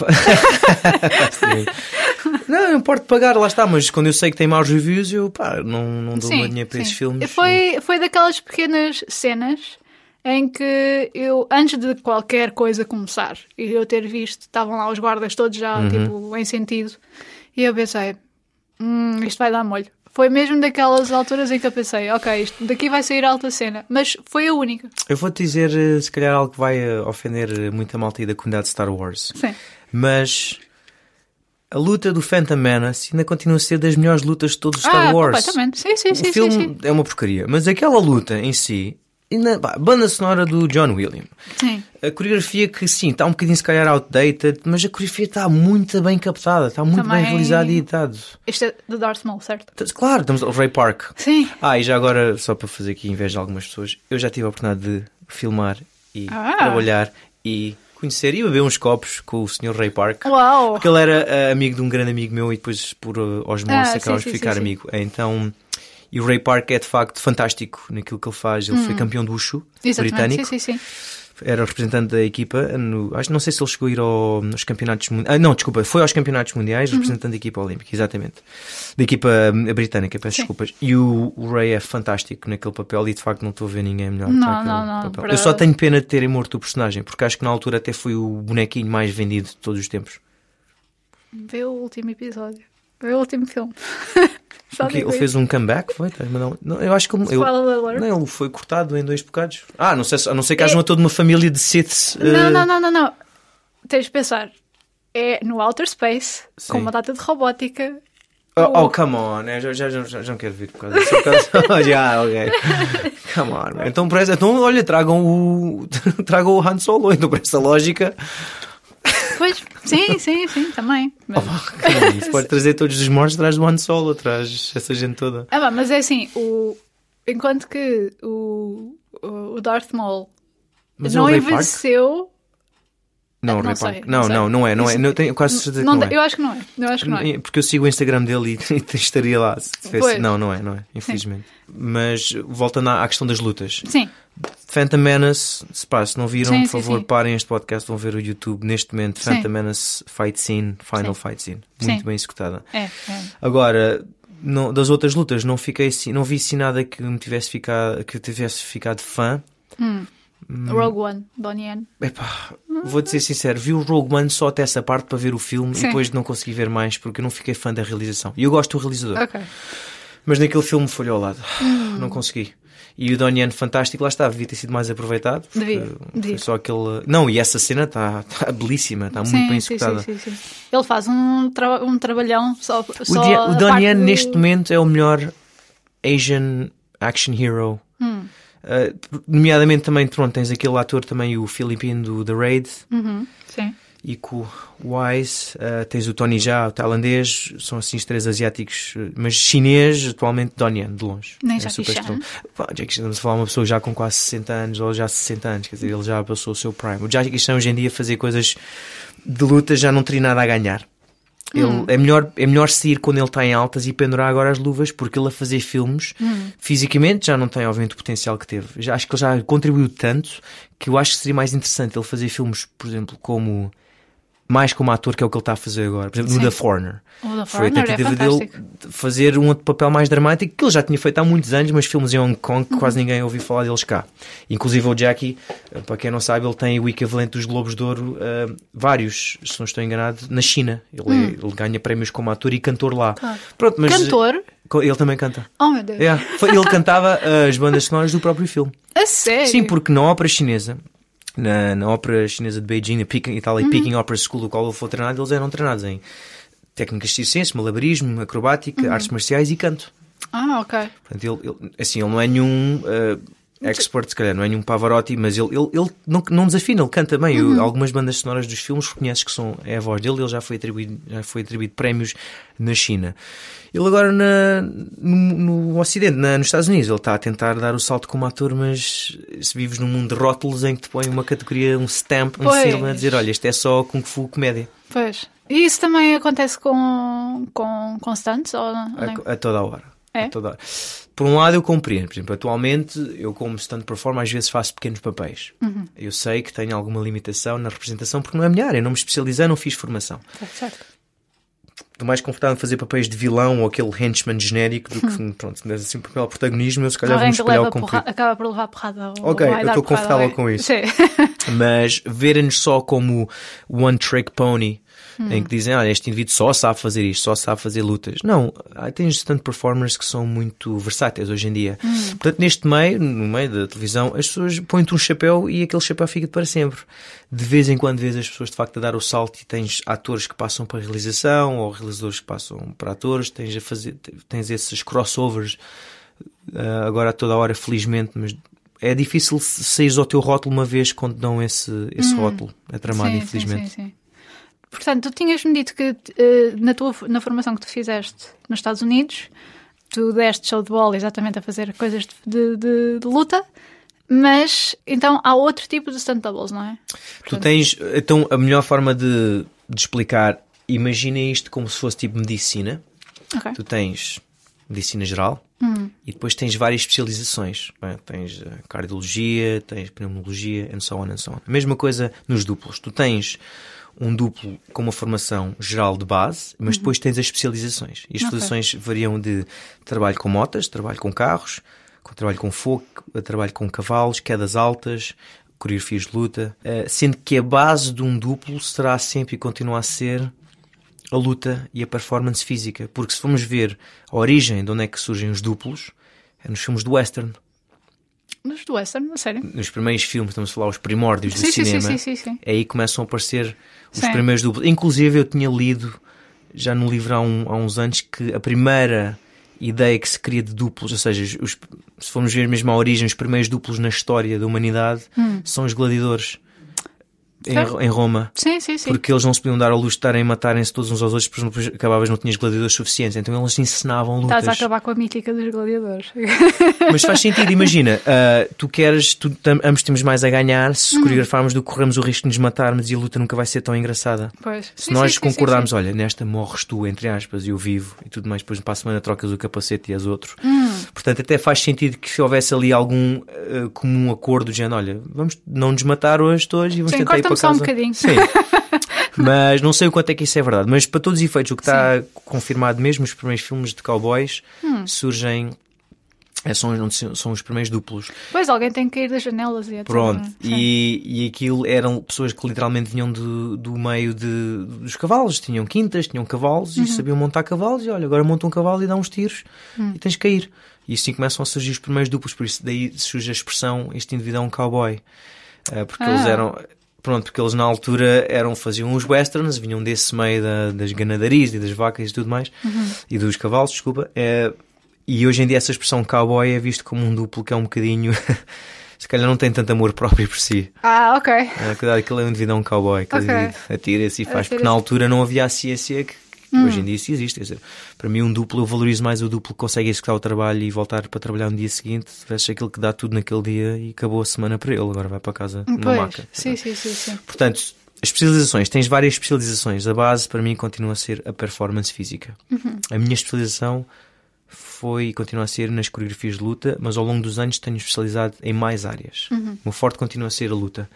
Não, não importa pagar, lá está, mas quando eu sei que tem maus reviews, eu pá, não, não dou Sim, dinheiro para sim. esses filmes. Foi, foi daquelas pequenas cenas em que eu, antes de qualquer coisa começar, e eu ter visto, estavam lá os guardas todos já, Uhum. tipo, em sentido, e eu pensei, hum, isto vai dar molho. Foi mesmo daquelas alturas em que eu pensei, ok, isto daqui vai sair alta cena, mas foi a única. Eu vou-te dizer, eh, se calhar, algo que vai eh, ofender eh, muita malta aí da comunidade de Star Wars. Sim. Mas a luta do Phantom Menace ainda continua a ser das melhores lutas de todos os Star ah, Wars. completamente. Sim, sim, O sim, sim, filme sim. é uma porcaria, mas aquela luta em si, ainda, pá, banda sonora do John Williams, Sim. a coreografia que sim, está um bocadinho se calhar outdated, mas a coreografia está muito bem captada, está muito Também- bem realizada e editado. Isto é do Darth Maul, certo? Claro, estamos ao Ray Park. Sim. Ah, e já agora, só para fazer aqui inveja a algumas pessoas, eu já tive a oportunidade de filmar e Ah. trabalhar e conhecer e beber uns copos com o Sr. Ray Park. Uau! Porque ele era eh, amigo de um grande amigo meu e depois por uh, osmose Ah, acabamos sim, de ficar sim, sim. amigo. Então, e o Ray Park é de facto fantástico naquilo que ele faz. Ele foi campeão do Wushu Hum. Britânico. Sim, sim, sim. Era representante da equipa. No, acho, não sei se ele chegou a ir ao- aos campeonatos mundiais. Ah, não, desculpa, foi aos campeonatos mundiais, Uhum. representante da equipa olímpica, exatamente. Da equipa hum, britânica, peço desculpas. E o, o Ray é fantástico naquele papel e de facto não estou a ver ninguém melhor Não, não, não, para- Eu só tenho pena de terem morto o personagem, porque acho que na altura até foi o bonequinho mais vendido de todos os tempos. Vê o último episódio. Vê o último filme. Porque ele fez um comeback, foi? Tá, Não, eu acho que ele, não, ele foi cortado em dois bocados. Ah, não sei, se- a não ser que haja uma, toda uma família de Siths. É- Não, eh, não, não, não, não. Tens de pensar. É no outer space, Sim. com uma data de robótica. Oh, oh, come on, eu já, já, já, já não quero ver por causa disso. Causa... já, ok. Come on, man. Então, então, olha, tragam o, tragam o Han Solo, então, por essa lógica. Pois, sim, sim, sim, também. Mas, on, isso pode trazer todos os mortos atrás do Han Solo, atrás essa gente toda. ah, mas é assim, o, enquanto que o, o Darth Maul Mas não envelheceu. Não, Não Ray sei, não Não, não, não é, não é. Não, tenho quase certeza que Não, não é. Eu acho que não é. Eu acho que não é. Porque eu sigo o Instagram dele e, estaria lá. Se tivesse... Não, não é, não é, infelizmente. Mas voltando à, à questão das lutas. Sim, Phantom Menace, se, pá, se não viram, Sim, por sim, favor, sim. parem este podcast, vão ver o YouTube. Neste momento, Sim. Phantom Menace Fight Scene, Final Sim. Fight Scene. Muito Sim. bem executada. é. é. Agora, não- das outras lutas não fiquei não vi assim nada que me tivesse ficado que tivesse ficado fã. Hum. Rogue One, Donnie Yen. Epá, vou te ser sincero, vi o Rogue One só até essa parte para ver o filme Sim. e depois não consegui ver mais porque eu não fiquei fã da realização. E eu gosto do realizador, Ok. mas naquele filme foi ao lado. Hum. Não consegui. E o Donnie Yen fantástico, lá está, devia ter sido mais aproveitado. Devia, devia. só aquele. Não, e essa cena está tá belíssima, está muito bem executada. sim, sim, sim. Ele faz um, tra- um trabalhão só, O, só Dia- o parte do- neste momento é o melhor Asian action hero. Hum. Uh, nomeadamente também, pronto, tens aquele ator também, o filipino do The Raid, Uhum, Sim. E com o Wise, uh, tens o Tony Jaa, o tailandês, são assim os três asiáticos, uh, mas chinês, atualmente Donnie Yen, de longe. Nem É Jackie Chan. Pá, Jackie Chan, estamos a falar de uma pessoa já com quase 60 anos, ou já 60 anos, quer dizer, ele já passou o seu prime. O Jackie Chan hoje em dia fazer coisas de luta já não teria nada a ganhar. Ele, Hum. é, melhor, é melhor sair quando ele está em altas e pendurar agora as luvas, porque ele a fazer filmes, Hum. fisicamente já não tem, obviamente, o potencial que teve. Já, acho que ele já contribuiu tanto que eu acho que seria mais interessante ele fazer filmes, por exemplo, como. Mais como ator, que é o que ele está a fazer agora. Por exemplo, no Sim. The Foreigner. O da Foi a é tentativa dele fantástico. de fazer um outro papel mais dramático que ele já tinha feito há muitos anos, mas filmes em Hong Kong que Uhum. quase ninguém ouviu falar deles cá. Inclusive o Jackie, eh, para quem não sabe, ele tem o equivalente dos Globos de Ouro, eh, vários, se não estou enganado, na China. Ele, é- ele ganha prémios como ator e cantor lá. Hum. Claro. Pronto, mas Cantor? co- ele também canta. Oh meu Deus. É, foi- ele cantava eh, as bandas sonoras do próprio filme. A sério? Sim, porque na ópera chinesa, na, na ópera chinesa de Beijing, na Peking, Itália, Uhum. Peking Opera School, do qual ele foi treinado, eles eram treinados em técnicas circenses, malabarismo, acrobática, Uhum. artes marciais e canto. Ah, ok. Portanto, ele, ele- assim, ele não é nenhum eh, expert, se calhar, não é nenhum Pavarotti, mas ele, ele, ele não, não desafina, ele canta bem. Uhum. Eu- algumas bandas sonoras dos filmes reconheces que são, é a voz dele, ele já foi atribuído, já foi atribuído prémios na China. Ele agora na, no, no Ocidente, na- nos Estados Unidos, ele está a tentar dar o salto como ator, mas se vives num mundo de rótulos em que te põe uma categoria, um stamp, um selo a dizer, olha, isto é só Kung Fu comédia, Pois. E isso também acontece com, com, stunts? Ou, ou nem? a, a toda a hora. É? A toda a hora. Por um lado eu compreendo, por exemplo, atualmente eu como stand performer às vezes faço pequenos papéis. Uhum. Eu sei que tenho alguma limitação na representação porque não é a minha área, eu não me especializei, não fiz formação. Certo, certo. Estou mais confortável em fazer papéis de vilão ou aquele henchman genérico do que, pronto, se me assim papel protagonismo, eu se calhar que espelhar cumprir. porra, acaba por levar porrada. Ok, eu estou confortável alguém. com isso. Sim. Mas verem-nos só como one trick pony, Hum. em que dizem, ah, este indivíduo só sabe fazer isto, só sabe fazer lutas. Não, tens stand performers que são muito versáteis hoje em dia. Hum. Portanto, neste meio, no meio da televisão, as pessoas põem-te um chapéu e aquele chapéu fica para sempre. De vez em quando vês as pessoas de facto a dar o salto e tens atores que passam para a realização ou realizadores que passam para atores, tens a fazer, tens esses crossovers ah, agora a toda hora, felizmente, mas é difícil sair ao teu rótulo uma vez quando dão esse, esse rótulo. É tramado, Sim, infelizmente. Sim, sim. Portanto, tu tinhas-me dito que eh, na, tua, na formação que tu fizeste nos Estados Unidos, tu deste show de bola exatamente a fazer coisas de, de- de luta, mas então há outro tipo de stunt doubles, não é? Tu tens, então, a melhor forma de, de explicar, imagina isto como se fosse tipo medicina. Ok. Tu tens medicina geral e depois tens várias especializações. é? Tens eh, cardiologia, tens pneumologia, and so on, and so on. A mesma coisa nos duplos. Tu tens um duplo com uma formação geral de base, mas depois tens as especializações. E as especializações variam de trabalho com motas, trabalho com carros, trabalho com fogo, trabalho com cavalos, quedas altas, coreografias de luta, eh, sendo que a base de um duplo será sempre e continua a ser a luta e a performance física. Porque se formos ver a origem de onde é que surgem os duplos, é nos filmes do western. Mas do western, a sério? Nos primeiros filmes, estamos a falar os primórdios do Sim, sim, cinema, sim, sim, sim, sim. é aí começam a aparecer os Sim. primeiros duplos. Inclusive eu tinha lido já no livro há, um- há uns anos que a primeira ideia que se cria de duplos, ou seja, os- se formos ver mesmo a origem, os primeiros duplos na história da humanidade são os gladiadores em, em Roma. Sim, sim, sim. Porque eles não se podiam dar ao luxo de estarem a matarem-se todos uns aos outros, porque depois acabavas não tinhas gladiadores suficientes. Então eles ensinavam lutas. Estás a acabar com a mítica dos gladiadores. Mas faz sentido, imagina, ah, tu queres, tu, tam- ambos temos mais a ganhar se Uhum. coreografarmos do que corremos o risco de nos matarmos e a luta nunca vai ser tão engraçada. Pois. Se Sim, nós sim, concordarmos, sim. olha, nesta morres tu, entre aspas, e eu vivo e tudo mais, depois para a semana trocas o capacete e as outros. Hum. Portanto, até faz sentido que se houvesse ali algum ah, comum acordo, de género, olha, vamos não nos matar hoje todos e vamos tentar ir para corta-me só um bocadinho. Sim. Mas não sei o quanto é que isso é verdade. Mas para todos os efeitos, o que está confirmado mesmo, os primeiros filmes de cowboys Hum. surgem. é, São, são os primeiros duplos. Pois alguém tem que cair das janelas e etc. Pronto, Sim. e, e aquilo eram pessoas que literalmente vinham do, do meio de, dos cavalos, tinham quintas, tinham cavalos Uhum. e sabiam montar cavalos. E olha, agora monta um cavalo e dá uns tiros Hum. e tens que cair. E assim começam a surgir os primeiros duplos, por isso daí surge a expressão: este indivíduo é um cowboy. Ah, porque Ah. eles eram. Pronto, porque eles na altura eram, faziam os westerns, vinham desse meio da- das ganadarias e das vacas e tudo mais, Uhum. e dos cavalos, desculpa. É, e hoje em dia essa expressão cowboy é visto como um duplo que é um bocadinho. se calhar não tem tanto amor próprio por si. Ah, ok. É, cuidado, aquele é um indivíduo, é um cowboy. Aquele Ok. indivíduo atira-se e faz. Porque na altura não havia a ciência que, que hoje em dia isso existe. Quer dizer, para mim, um duplo, eu valorizo mais o duplo que consegue executar o trabalho e voltar para trabalhar no dia seguinte versus aquele que dá tudo naquele dia e acabou a semana para ele. Agora vai para casa Pois. maca. Sim, sim, sim, sim. Portanto, as especializações, tens várias especializações. A base para mim continua a ser a performance física. A minha especialização foi e continua a ser nas coreografias de luta, mas ao longo dos anos tenho especializado em mais áreas. O meu forte continua a ser a luta.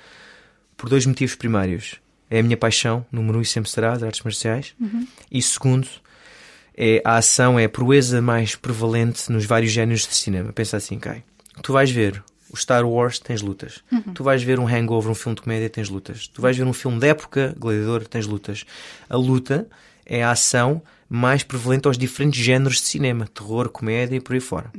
Por dois motivos primários. É a minha paixão, número um e sempre será, as artes marciais. E segundo, é a ação, é a proeza mais prevalente nos vários géneros de cinema. Pensa assim, ok. Tu vais ver o Star Wars, tens lutas. Tu vais ver um Hangover, um filme de comédia, tens lutas. Tu vais ver um filme de época, Gladiador, tens lutas. A luta é a ação mais prevalente aos diferentes géneros de cinema. Terror, comédia e por aí fora.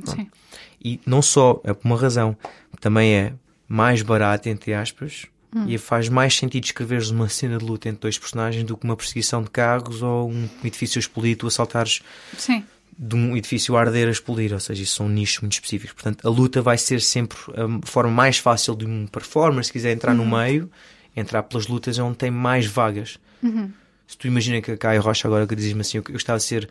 E não só, é por uma razão. Também é mais barato, entre aspas, e faz mais sentido escreveres uma cena de luta entre dois personagens do que uma perseguição de carros ou um edifício tu assaltares Sim. de um edifício a arder a explodir, ou seja, isso são nichos muito específicos. Portanto, a luta vai ser sempre a forma mais fácil de um performer, se quiser entrar no meio, entrar pelas lutas é onde tem mais vagas. Se tu imagina que a Caio Rocha agora que diz-me assim, eu gostava de ser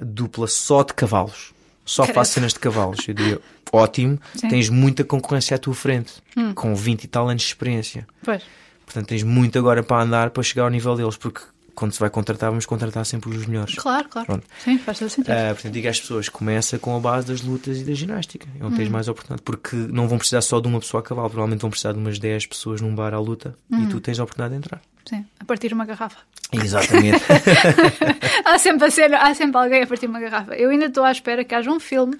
dupla só de cavalos, só Credo. faço cenas de cavalos, eu diria, ótimo, Sim. tens muita concorrência à tua frente, com 20 e tal anos de experiência. Pois. Portanto, tens muito agora para andar para chegar ao nível deles, porque quando se vai contratar, vamos contratar sempre os melhores. Claro, claro. Pronto. Sim, faz todo sentido. Ah, portanto, digo às pessoas: começa com a base das lutas e da ginástica. É onde tens Hum. mais oportunidade. Porque não vão precisar só de uma pessoa a cavalo, provavelmente vão precisar de umas 10 pessoas num bar à luta Hum. e tu tens a oportunidade de entrar. Sim. A partir de uma garrafa. Exatamente. há, sempre cena, há sempre alguém a partir de uma garrafa. Eu ainda estou à espera que haja um filme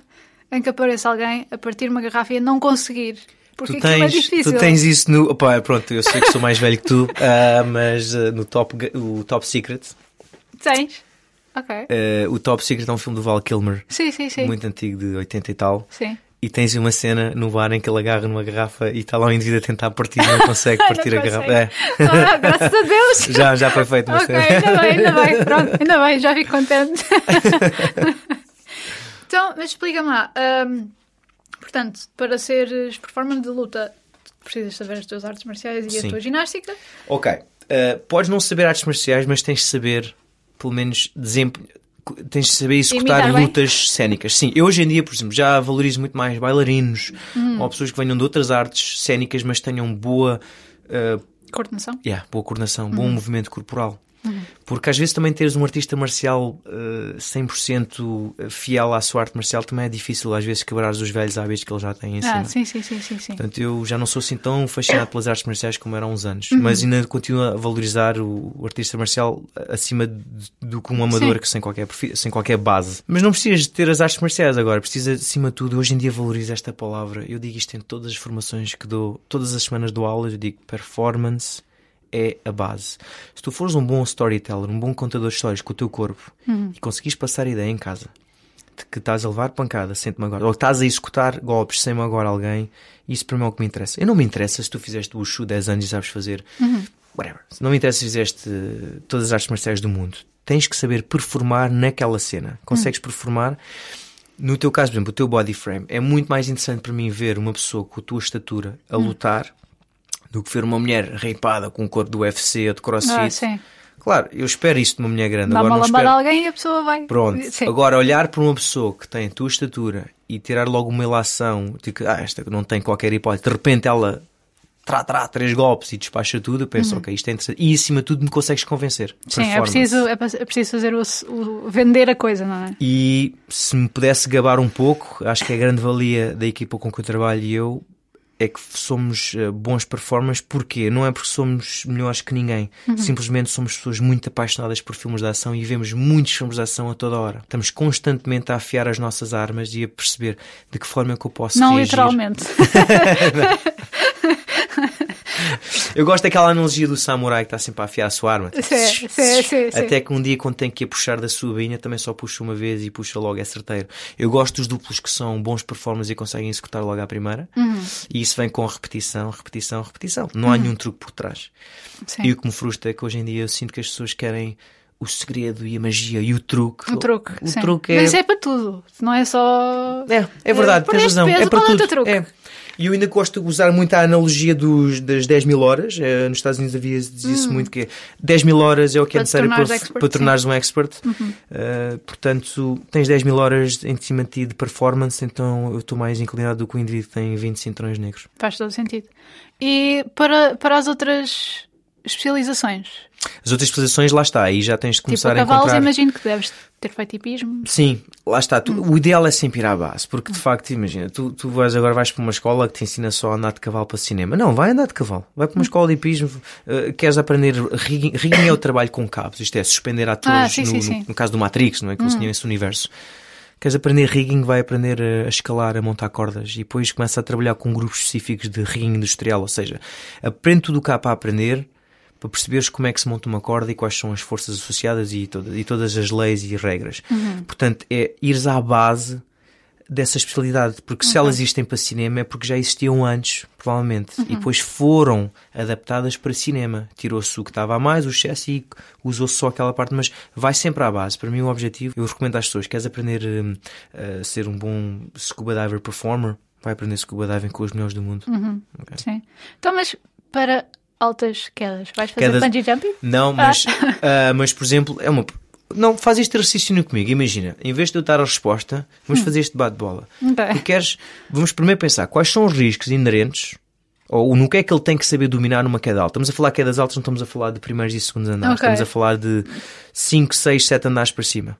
em que apareça alguém a partir de uma garrafa e a não conseguir. Porque tu, é tens, difícil. tu tens isso no. Opa, pronto, eu sei que sou mais velho que tu, ah, mas ah, no top, o Top Secret. Tens? Ok. ah, o Top Secret é um filme do Val Kilmer, Sim, sim, sim. muito antigo, de 80 e tal. Sim. E tens uma cena no bar em que ele agarra numa garrafa e está lá um indivíduo a tentar partir e não consegue partir Não a garrafa. É. Ah, graças a Deus. Já, já foi feito uma Ok, cena. ainda bem, ainda bem. Pronto, ainda bem, já fico contente. então, mas explica-me lá. hum, portanto, para seres performer de luta, precisas saber as tuas artes marciais e Sim. a tua ginástica. Ok. Uh, podes não saber artes marciais, mas tens de saber, pelo menos, desempenho. Tens de saber executar Imitar bem? lutas cénicas. Sim, eu hoje em dia, por exemplo, já valorizo muito mais bailarinos Hum. ou pessoas que venham de outras artes cénicas, mas tenham boa, uh, Coordenação. yeah, boa coordenação, Uhum. bom movimento corporal. Porque às vezes também teres um artista marcial uh, 100% fiel à sua arte marcial também é difícil, às vezes, quebrares os velhos hábitos que ele já tem em cima. Ah, sim, sim, sim, sim, sim. Portanto, eu já não sou assim tão fascinado pelas artes marciais como era há uns anos, Uhum. mas ainda continuo a valorizar o, o artista marcial acima de- do que um amador Sim. que sem qualquer, sem qualquer base. Mas não precisas de ter as artes marciais agora, precisa acima de tudo. Hoje em dia valorizo esta palavra. Eu digo isto em todas as formações que dou, todas as semanas dou aulas, eu digo performance é a base. Se tu fores um bom storyteller, um bom contador de histórias com o teu corpo e conseguires passar a ideia em casa de que estás a levar pancada, sente-me agora, ou estás a executar golpes sem agora alguém, isso para mim é o que me interessa. Eu não me interessa se tu fizeste o Wushu 10 anos e sabes fazer whatever. Não me interessa se fizeste eh, todas as artes marciais do mundo. Tens que saber performar naquela cena. Consegues performar. No teu caso, por exemplo, o teu body frame é muito mais interessante para mim ver uma pessoa com a tua estatura a lutar do que ver uma mulher reipada com o corpo do UFC ou de crossfit. Ah, sim. Claro, eu espero isso de uma mulher grande. Dá Agora uma espero... alguém e a pessoa vai. Pronto. Sim. Agora, olhar para uma pessoa que tem a tua estatura e tirar logo uma ilação, de que ah, esta não tem qualquer hipótese, de repente ela trá, trá, três golpes e despacha tudo, eu penso, ok, isto é interessante. E acima de tudo me consegues convencer. Uhum. Sim, é preciso, é, é preciso fazer o, o- vender a coisa, não é? E se me pudesse gabar um pouco, acho que a grande valia da equipa com que eu trabalho e eu é que somos uh, bons performers. Porquê? Não é porque somos melhores que ninguém. Uhum. Simplesmente somos pessoas muito apaixonadas por filmes de ação e vemos muitos filmes de ação a toda hora. Estamos constantemente a afiar as nossas armas e a perceber de que forma é que eu posso Não reagir. literalmente. Eu gosto daquela analogia do samurai que está sempre a afiar a sua arma. Sim, sim, sim, Até que um dia, quando tem que ir puxar da sua bainha, também só puxa uma vez e puxa logo, é certeiro. Eu gosto dos duplos que são bons performers e conseguem executar logo à primeira. Uhum. E isso vem com repetição, repetição, repetição. Não há nenhum truque por trás. Sim. E o que me frustra é que hoje em dia eu sinto que as pessoas querem o segredo e a magia e o truque. O truque. O sim. truque é. Mas é para tudo. Não é só. É, é verdade, por tens razão. peso, é para é o tudo. É. E eu ainda gosto de usar muito a analogia dos, das 10 mil horas. Eh, nos Estados Unidos havia dizia-se muito que é 10 mil horas é o que é Para te necessário tornares para, expert, para tornares um expert. Eh, portanto, tens 10 mil horas em cima de ti de performance, então eu estou mais inclinado do que o indivíduo que tem 20 cinturões negros. Faz todo sentido. E para, para as outras especializações? As outras posições, lá está, aí já tens de Tipo, começar a a cavalos, encontrar. imagino que deves ter feito hipismo. Sim, lá está. Tu- O ideal é sempre ir à base, porque de facto, imagina, tu, tu vais agora vais para uma escola que te ensina só a andar de cavalo para cinema. Não, vai andar de cavalo. Vai para uma escola de hipismo, eh, queres aprender rigging. Rigging é o trabalho com cabos, isto é, suspender atores Ah, sim, no, sim, no- sim. no caso do Matrix, não é? Que tinham esse universo. Queres aprender rigging, vai aprender a escalar, a montar cordas e depois começa a trabalhar com grupos específicos de rigging industrial, ou seja, aprende tudo o que há para aprender para perceberes como é que se monta uma corda e quais são as forças associadas e, toda- e todas as leis e regras. Portanto, é ires à base dessa especialidade, porque se elas existem para cinema é porque já existiam antes, provavelmente, e depois foram adaptadas para cinema. Tirou-se o que estava a mais, o excesso e usou-se só aquela parte, mas vai sempre à base. Para mim, o objetivo, eu recomendo às pessoas, queres aprender hum, a ser um bom scuba diver performer, vai aprender scuba diving com os melhores do mundo. Ok. Sim. Então, mas para altas quedas, vais fazer Quedas- bungee jumping? Não, mas, ah, mas por exemplo, é uma. Não, faz este raciocínio comigo. Imagina, em vez de eu dar a resposta, vamos fazer este bate-bola. Ok. Tu queres, vamos primeiro pensar quais são os riscos inerentes ou no que é que ele tem que saber dominar numa queda alta. Estamos a falar de quedas altas, não estamos a falar de primeiros e segundos andares. Ok. Estamos a falar de 5, 6, 7 andares para cima.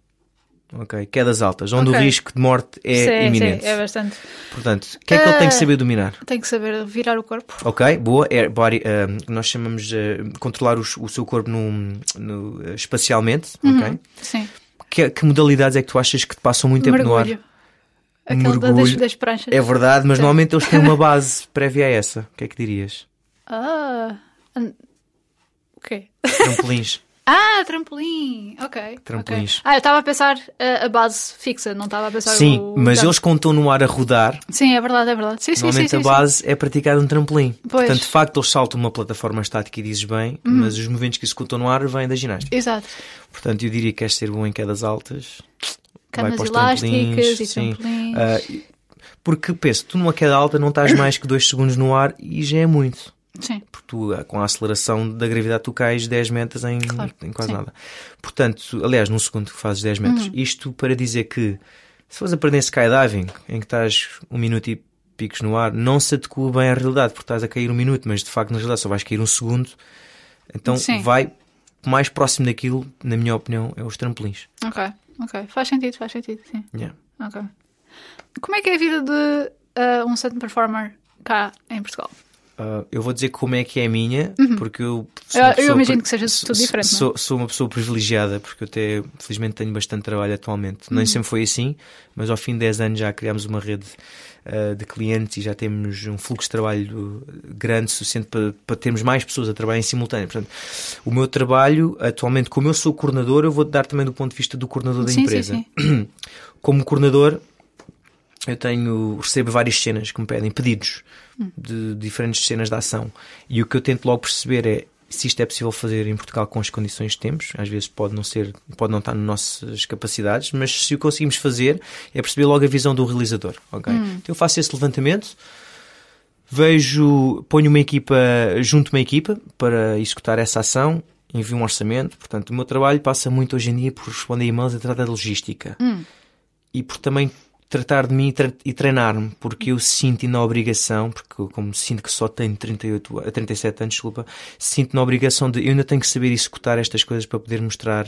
Ok, quedas altas, onde Ok. o risco de morte é sim, iminente. sim, é bastante. Portanto, o que é que ele tem que Ah. saber dominar? Tem que saber virar o corpo. Ok, boa. Air body, eh, nós chamamos de controlar os- o seu corpo no, no, espacialmente. Ok. Sim. Que, que modalidades é que tu achas que te passam muito tempo no ar? Mergulho. Aquele da- das, Mergulho. das pranchas. É verdade, mas normalmente eles têm uma base prévia a essa. O que é que dirias? Ah. O quê? Trampolins. Ah, trampolim. Ok. Trampolins. ok. Ah, eu estava a pensar uh, a base fixa, não estava a pensar Sim, o. mas eles estão no ar a rodar, Sim, é verdade, é verdade. Sim, sim, sim. normalmente sim, a base é praticar um trampolim. Pois. Portanto, de facto, eles saltam uma plataforma estática e dizes bem, mas os movimentos que executam no ar vêm da ginástica. sim. Exato. Portanto, eu diria que queres ser bom em quedas altas. vai Camas para os elásticas trampolins, e sim. trampolins. Ah, e- porque, penso, tu numa queda alta não estás mais que 2 segundos no ar e já é muito. Sim. Porque tu, com a aceleração da gravidade, tu cais 10 metros em, Claro, em quase sim. nada. Portanto, aliás, num segundo que fazes 10 metros. Uhum. Isto para dizer que se fores aprender skydiving, em que estás um minuto e picos no ar, não se adequa bem à realidade, porque estás a cair um minuto, mas de facto na realidade só vais cair um segundo. Então Sim. vai mais próximo daquilo, na minha opinião, é os trampolins. Ok, ok. Faz sentido, faz sentido, sim. Yeah. Ok. Como é que é a vida de uh, um stunt performer cá em Portugal? Uh, eu vou dizer como é que é a minha, porque eu sou Eu- uma eu pessoa imagino que seja tudo diferente, é? Sou, sou uma pessoa privilegiada, porque eu até, felizmente, tenho bastante trabalho atualmente. Uhum. Nem sempre foi assim, mas ao fim de 10 anos já criámos uma rede uh, de clientes e já temos um fluxo de trabalho grande, suficiente para, para termos mais pessoas a trabalhar em simultâneo. Portanto, o meu trabalho, atualmente, como eu sou coordenador, eu vou dar também do ponto de vista do coordenador da sim, empresa. sim, sim. Como coordenador, eu tenho recebo várias cenas que me pedem pedidos de diferentes cenas de ação. E o que eu tento logo perceber é se isto é possível fazer em Portugal com as condições que temos, às vezes pode não ser, pode não estar nas nossas capacidades, mas se o conseguimos fazer, é perceber logo a visão do realizador, ok? Então eu faço esse levantamento, vejo, ponho uma equipa, junto uma equipa para executar essa ação, envio um orçamento, portanto o meu trabalho passa muito hoje em dia por responder e-mails e tratar da logística. E por também tratar de mim e treinar-me, porque eu sinto na obrigação, porque como sinto que só tenho 38, 37 anos, desculpa, sinto na obrigação de eu ainda tenho que saber executar estas coisas para poder mostrar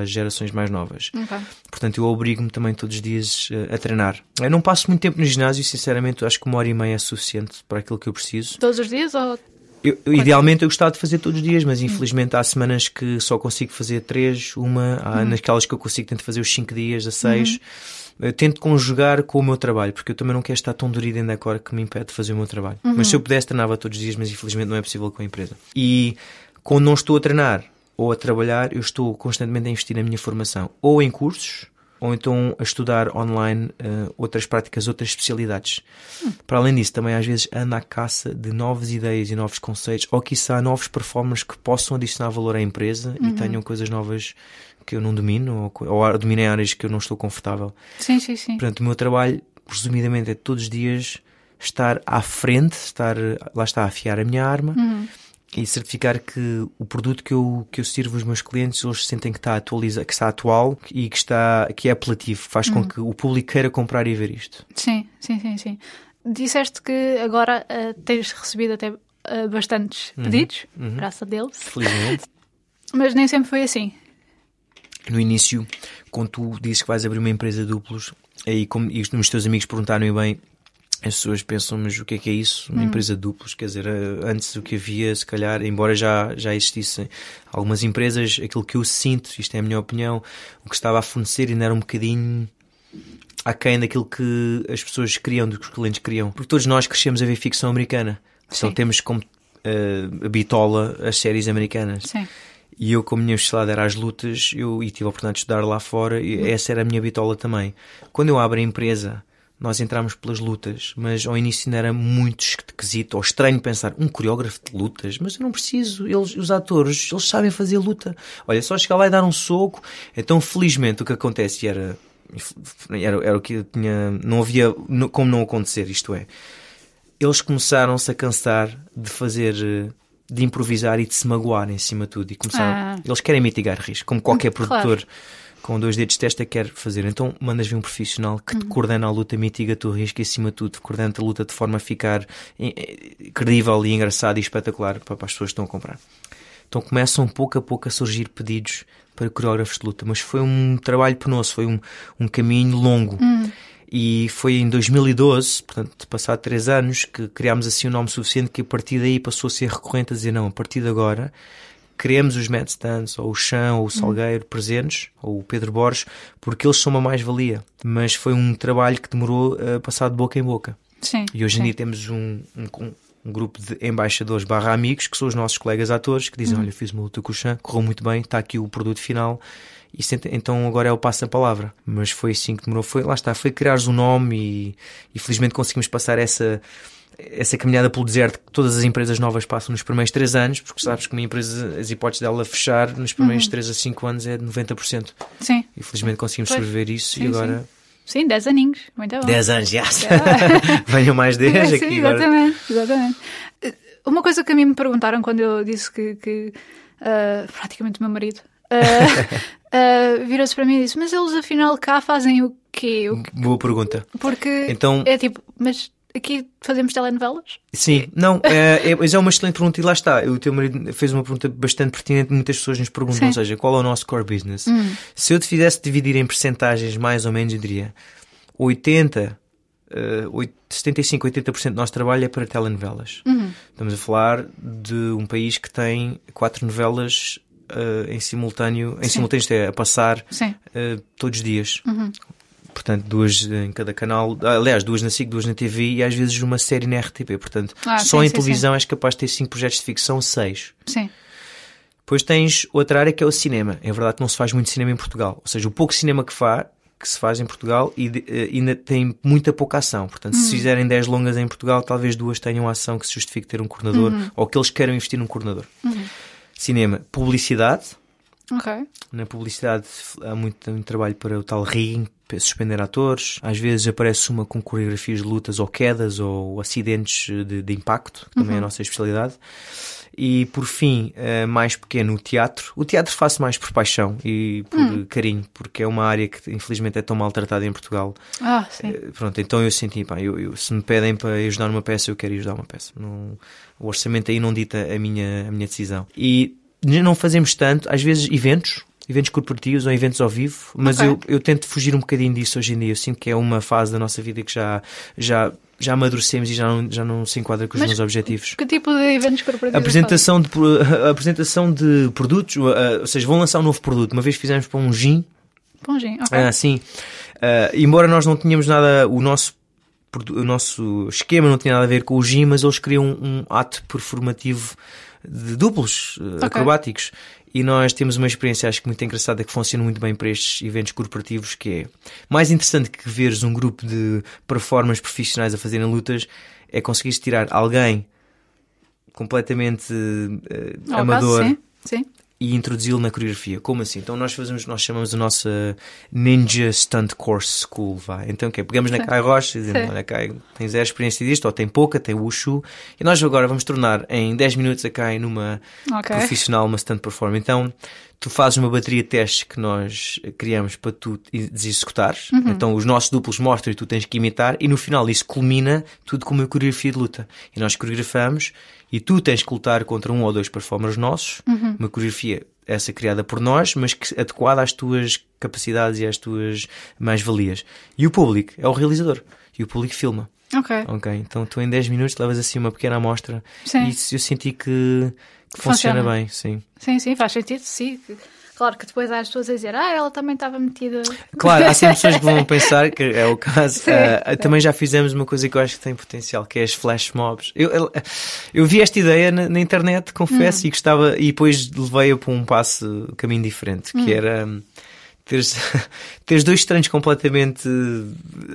às gerações mais novas. Okay. Portanto, eu obrigo-me também todos os dias a treinar. Eu não passo muito tempo no ginásio, sinceramente, acho que uma hora e meia é suficiente para aquilo que eu preciso. Todos os dias ou eu, idealmente eu gostava de fazer todos os dias, mas infelizmente há semanas que só consigo fazer três, uma, há uhum. naquelas que eu consigo tento fazer os cinco dias a seis. Uhum. Eu tento conjugar com o meu trabalho, porque eu também não quero estar tão dorido em decor que me impede de fazer o meu trabalho. Uhum. Mas se eu pudesse, treinava todos os dias, mas infelizmente não é possível com a empresa. E quando não estou a treinar ou a trabalhar, eu estou constantemente a investir na minha formação, ou em cursos, ou então a estudar online uh, outras práticas, outras especialidades. Hum. Para além disso, também às vezes ando à caça de novas ideias e novos conceitos, ou quiçá novos performers que possam adicionar valor à empresa uhum. e tenham coisas novas que eu não domino, ou, ou dominem áreas que eu não estou confortável. Sim, sim, sim. Portanto, o meu trabalho, resumidamente, é todos os dias estar à frente, estar lá está a afiar a minha arma. Uhum e certificar que o produto que eu, que eu sirvo aos meus clientes eles sentem que está atualiza, que está atual e que está que é apelativo, faz com hum. que o público queira comprar e ver isto. Sim, sim, sim, sim. Disseste que agora uh, tens recebido até uh, bastantes uhum, pedidos, uhum. graças a Deus. Felizmente. Mas nem sempre foi assim. No início, quando tu dizes que vais abrir uma empresa duplos, aí como e os teus amigos perguntaram bem as pessoas pensam, mas o que é que é isso? Uma hum. empresa duplos, quer dizer, eh, antes o que havia, se calhar, embora já, já existissem algumas empresas, aquilo que eu sinto, isto é a minha opinião, o que estava a fornecer ainda era um bocadinho aquém daquilo que as pessoas queriam, do que os clientes queriam. Porque todos nós crescemos a ver ficção americana. Então Sim. Então temos como uh, a bitola as séries americanas. Sim. E eu, como minha especialidade era as lutas, eu e tive a oportunidade de estudar lá fora, e hum. essa era a minha bitola também. Quando eu abro a empresa nós entramos pelas lutas, mas ao início ainda era muito esquisito ou estranho pensar um coreógrafo de lutas, mas eu não preciso, eles, os atores, eles sabem fazer luta. Olha, só chegar lá e dar um soco. Então, felizmente, o que acontece era, era, era o que tinha, não havia como não acontecer, isto é, eles começaram-se a cansar de fazer de improvisar e de se magoar em cima de tudo e começaram, ah. eles querem mitigar risco, como qualquer produtor. Claro com dois dedos de testa quer fazer. Então mandas vir um profissional que te uhum. coordena a luta, mitiga o risco e acima de tudo coordena a luta de forma a ficar eh, credível e engraçado e espetacular para, as pessoas que estão a comprar. Então começam pouco a pouco a surgir pedidos para coreógrafos de luta, mas foi um trabalho penoso, foi um, um caminho longo. Uhum. E foi em 2012, portanto, passado três anos, que criámos assim um nome suficiente que a partir daí passou a ser recorrente a dizer não, a partir de agora queremos os Matt Stans, ou o Chão, ou o Salgueiro presentes, ou o Pedro Borges, porque eles são uma mais-valia. Mas foi um trabalho que demorou a passar de boca em boca. Sim, e hoje em dia temos um, um, um, grupo de embaixadores barra amigos, que são os nossos colegas atores, que dizem, uhum. olha, fiz uma luta com o Chão, correu muito bem, está aqui o produto final, então agora é o passo a palavra. Mas foi assim que demorou. Foi, lá está, foi criares um nome e, e felizmente conseguimos passar essa essa caminhada pelo deserto que todas as empresas novas passam nos primeiros 3 anos, porque sabes que uma empresa, as hipóteses dela fechar nos primeiros uhum. 3 a 5 anos é de 90%. Sim. E felizmente conseguimos pois. sobreviver isso sim, e agora. Sim. Sim, 10 aninhos, muito bom. 10 anos, já. Venham mais 10 é, aqui. Sim, exatamente, agora. exatamente. Uma coisa que a mim me perguntaram quando eu disse que, que uh, praticamente o meu marido uh, uh, virou-se para mim e disse: Mas eles afinal cá fazem o quê? O Boa pergunta. Porque então... é tipo, mas aqui fazemos telenovelas? Sim, não, é, é, mas é uma excelente pergunta e lá está. O teu marido fez uma pergunta bastante pertinente, muitas pessoas nos perguntam, Sim. ou seja, qual é o nosso core business? Hum. Se eu te fizesse dividir em percentagens, mais ou menos, eu diria 80, uh, 75, 80% do nosso trabalho é para telenovelas. Uhum. Estamos a falar de um país que tem quatro novelas uh, em simultâneo, em Sim. simultâneo, é, a passar uh, todos os dias. Uhum portanto, duas em cada canal, aliás, duas na SIC, duas na TV e às vezes uma série na RTP. Portanto, ah, só sim, em sim, televisão sim. és capaz de ter cinco projetos de ficção, seis. Sim. Depois tens outra área que é o cinema. É verdade que não se faz muito cinema em Portugal. Ou seja, o pouco cinema que, faz, que se faz em Portugal e de, eh, ainda tem muita pouca ação. Portanto, uhum. se fizerem 10 longas em Portugal, talvez duas tenham ação que se justifique ter um coordenador uhum. ou que eles queiram investir num coordenador. Uhum. Cinema, publicidade. Okay. Na publicidade há muito, muito trabalho para o tal rigging, suspender atores. Às vezes aparece uma com coreografias de lutas ou quedas ou acidentes de, de impacto, que também uhum. é a uhum. nossa especialidade. E por fim, uh, mais pequeno, o teatro. O teatro faço mais por paixão e por hum. carinho, porque é uma área que infelizmente é tão maltratada em Portugal. Ah, sim. Uh, pronto, então eu senti, pá, eu, eu, se me pedem para ajudar numa peça, eu quero ajudar uma peça. Não, o orçamento aí não dita a minha, a minha decisão. E não fazemos tanto, às vezes, eventos, eventos corporativos ou eventos ao vivo, mas okay. eu, eu tento fugir um bocadinho disso hoje em dia. Eu sinto que é uma fase da nossa vida que já, já, já amadurecemos e já não, já não se enquadra com os mas meus objetivos. Que tipo de eventos corporativos? Apresentação de, apresentação de produtos, ou seja, vão lançar um novo produto. Uma vez fizemos para um gin. Para um gin, ok. Ah, sim. Uh, embora nós não tenhamos nada, o nosso o nosso esquema não tinha nada a ver com o gin, mas eles criam um, um ato performativo de duplos eh, okay. acrobáticos. E nós temos uma experiência, acho que muito engraçada, que funciona muito bem para estes eventos corporativos, que é mais interessante que veres um grupo de performers profissionais a fazerem lutas, é conseguires tirar alguém completamente uh, amador. Caso, sim. Sim e introduzi-lo na coreografia. Como assim? Então nós fazemos, nós chamamos a nossa Ninja Stunt Course School, vá. Então o que é? Pegamos na Kai Rocha e dizemos, olha Kai, tens a experiência disto, ou tem pouca, tem Wushu, e nós agora vamos tornar em 10 minutos a Kai numa okay. profissional, uma stunt performer. Então tu fazes uma bateria de testes que nós criamos para tu executares. Uhum. Então os nossos duplos mostram e tu tens que imitar, e no final isso culmina tudo com uma coreografia de luta. E nós coreografamos e tu tens que lutar contra um ou dois performers nossos, uhum. uma coreografia essa criada por nós, mas que adequada às tuas capacidades e às tuas mais-valias. E o público é o realizador. E o público filma. Ok. Ok. Então tu em 10 minutos levas assim uma pequena amostra. Sim. E eu senti que, que funciona. funciona bem, sim. Sim, sim, faz sentido, sim. Claro que depois há as pessoas a dizer, ah, ela também estava metida. Claro, há sempre pessoas que vão pensar que é o caso. Sim, uh, sim. Também já fizemos uma coisa que eu acho que tem potencial, que é as flash mobs. Eu, eu, eu vi esta ideia na, na internet, confesso, hum. e gostava, e depois levei-a para um passo, um caminho diferente, que hum. era. Um, teres, teres dois estranhos completamente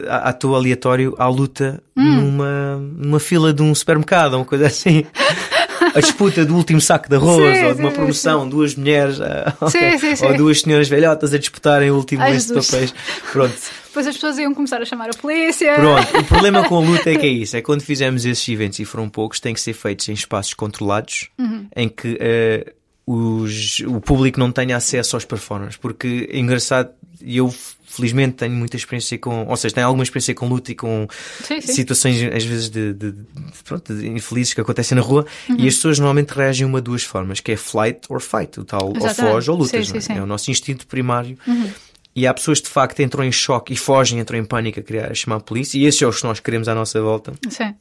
à, à toa aleatório à luta hum. numa, numa fila de um supermercado, uma coisa assim a disputa do último saco de arroz, sim, ou de uma promoção, sim. duas mulheres sim, ou duas senhoras velhotas a disputarem o último lenço de papéis. Pronto. Depois as pessoas iam começar a chamar a polícia. Pronto, o problema com a luta é que é isso: é quando fizemos esses eventos, e foram poucos, têm que ser feitos em espaços controlados, uhum. em que. Uh, os, o público não tenha acesso aos performers, porque é engraçado, eu felizmente tenho muita experiência com, ou seja, tenho alguma experiência com luta e com sim, sim. situações às vezes de, de, de, pronto, de, infelizes que acontecem na rua uhum. e as pessoas normalmente reagem uma de duas formas, que é flight or fight, o tal ou foge ou lutas, sim, é? é? o nosso instinto primário. Uhum. E há pessoas de facto que entram em choque e fogem, entram em pânico a, criar, a chamar a polícia, e esses são os que nós queremos à nossa volta. Sim.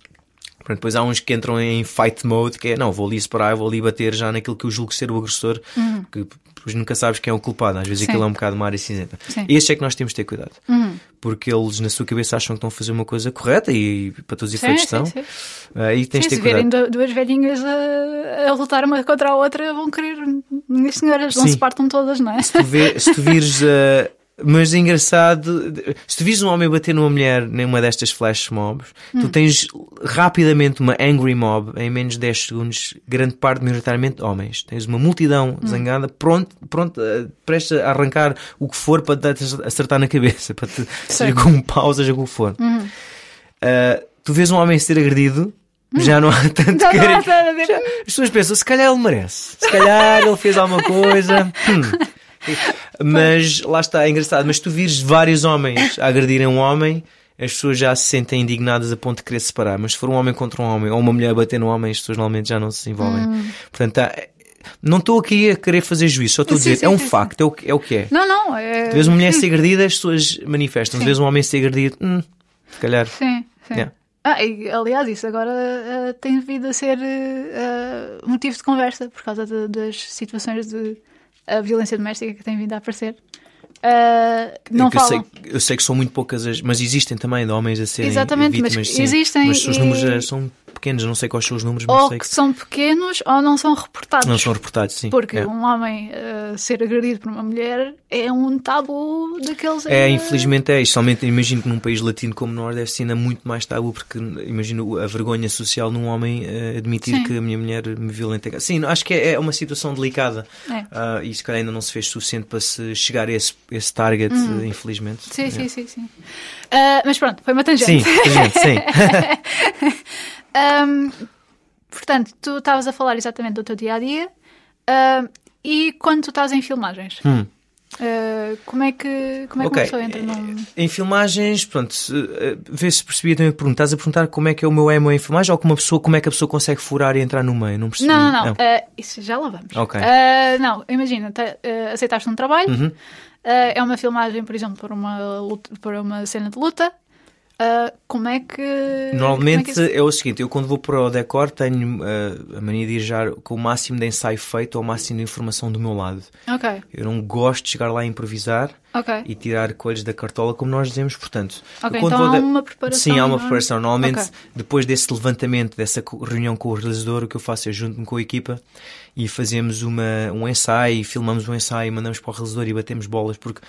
Pronto, depois há uns que entram em fight mode, que é não, vou ali separar, vou ali bater já naquilo que eu julgo ser o agressor, uhum. que depois nunca sabes quem é o culpado, às vezes Sim. aquilo é um bocado uma área cinzenta. Sim. Este é que nós temos de ter cuidado, uhum. porque eles na sua cabeça acham que estão a fazer uma coisa correta e, para todos os efeitos estão. Aí tens de ter se cuidado. verem duas velhinhas a, a, lutar uma contra a outra, vão querer. Minhas senhoras, não se partam todas, não é? Se tu, vê, se tu vires. Uh, Mas é engraçado, se tu vis um homem bater numa mulher numa destas flash mobs, hum. tu tens rapidamente uma angry mob em menos de 10 segundos, grande parte maioritariamente homens. Tens uma multidão hum. zangada, pronto, pronto, uh, prestes a arrancar o que for para te acertar na cabeça, para te, seja com um pau, seja com o que for. Hum. Uh, tu vês um homem ser agredido, hum. já não há tanto já querer. Já, as pessoas pensam, se calhar ele merece, se calhar ele fez alguma coisa. Hum. Mas lá está, é engraçado. Mas tu vires vários homens a agredirem um homem, as pessoas já se sentem indignadas a ponto de querer separar. Mas se for um homem contra um homem ou uma mulher a bater no homem, as pessoas normalmente já não se envolvem. Hum. Portanto, não estou aqui a querer fazer juízo, só estou a dizer, sim, é um sim, facto. É, o, é o que é. Não, não. É... Tu vês uma mulher ser agredida, as pessoas manifestam. Se vês um homem ser agredido, hum, se calhar. Sim, sim. Yeah. Ah, e, aliás, isso agora uh, tem vindo a ser uh, motivo de conversa por causa de, das situações de a violência doméstica que tem vindo a aparecer. Uh, não eu, sei, eu sei que são muito poucas, as, mas existem também de homens a serem Exatamente, vítimas, mas sim, existem. Mas os números são pequenos, não sei quais são os números, mas ou sei que, que são pequenos ou não são reportados. Não são reportados, sim. Porque é. um homem uh, ser agredido por uma mulher é um tabu daqueles. É, uh... infelizmente é. Somente imagino que num país latino como o Nordeste ainda muito mais tabu, porque imagino a vergonha social num homem uh, admitir sim. que a minha mulher me violenta. Sim, acho que é, é uma situação delicada é. e se calhar ainda não se fez suficiente para se chegar a esse, esse target, hum. infelizmente. Sim, é. sim, sim, sim. mas pronto, foi uma tangente. Sim, tangente, sim. Um, portanto, tu estavas a falar exatamente do teu dia a dia uh, e quando tu estás em filmagens. Hum. Uh, como é que, como é que Ok. uma pessoa entra num. Em filmagens, pronto, eh, vê se percebi a tua pergunta. Estás a perguntar como é que é o meu emo em filmagem ou como, uma pessoa, como é que a pessoa consegue furar e entrar no meio? Não percebi. Não, não, não. Uh, isso já lá vamos. Ok. Uh, não, imagina, te- uh, aceitaste um trabalho, Uhum. Uh, é uma filmagem, por exemplo, por uma, luta- por uma cena de luta. Uh, como é que. Normalmente é que é, o seguinte, eu quando vou para o decor tenho eh, a mania de ir já com o máximo de ensaio feito ou o máximo de informação do meu lado. Ok, Eu não gosto de chegar lá a improvisar ok. e tirar coelhos da cartola, como nós dizemos, portanto. Ok, então há de- uma preparação, Sim, há uma é? preparação. Normalmente, Ok. depois desse levantamento, dessa reunião com o realizador, o que eu faço é junto-me com a equipa e fazemos uma, um ensaio, filmamos um ensaio, mandamos para o realizador e batemos bolas, porque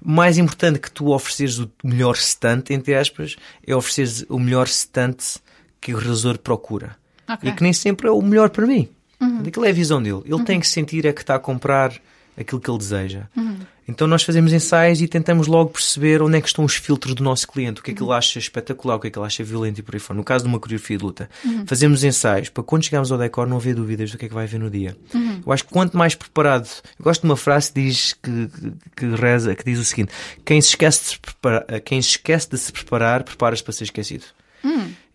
mais importante que tu ofereceres o melhor stunt, entre aspas, é ofereceres o melhor stunt que o realizador procura. Ok. E que nem sempre é o melhor para mim. Uhum. Aquilo é a visão dele. Ele tem que sentir é que está a comprar aquilo que ele deseja. Uhum. Então nós fazemos ensaios e tentamos logo perceber onde é que estão os filtros do nosso cliente, o que é Uhum. que ele acha espetacular, o que é que ele acha violento e por aí fora. No caso de uma coreografia de luta, Uhum. fazemos ensaios para quando chegarmos ao decor não haver dúvidas do que é que vai haver no dia. Uhum. Eu acho que quanto mais preparado, eu gosto de uma frase que diz que, que, reza, que diz o seguinte: quem se esquece de se preparar, quem se esquece de se preparar, prepara-se para ser esquecido.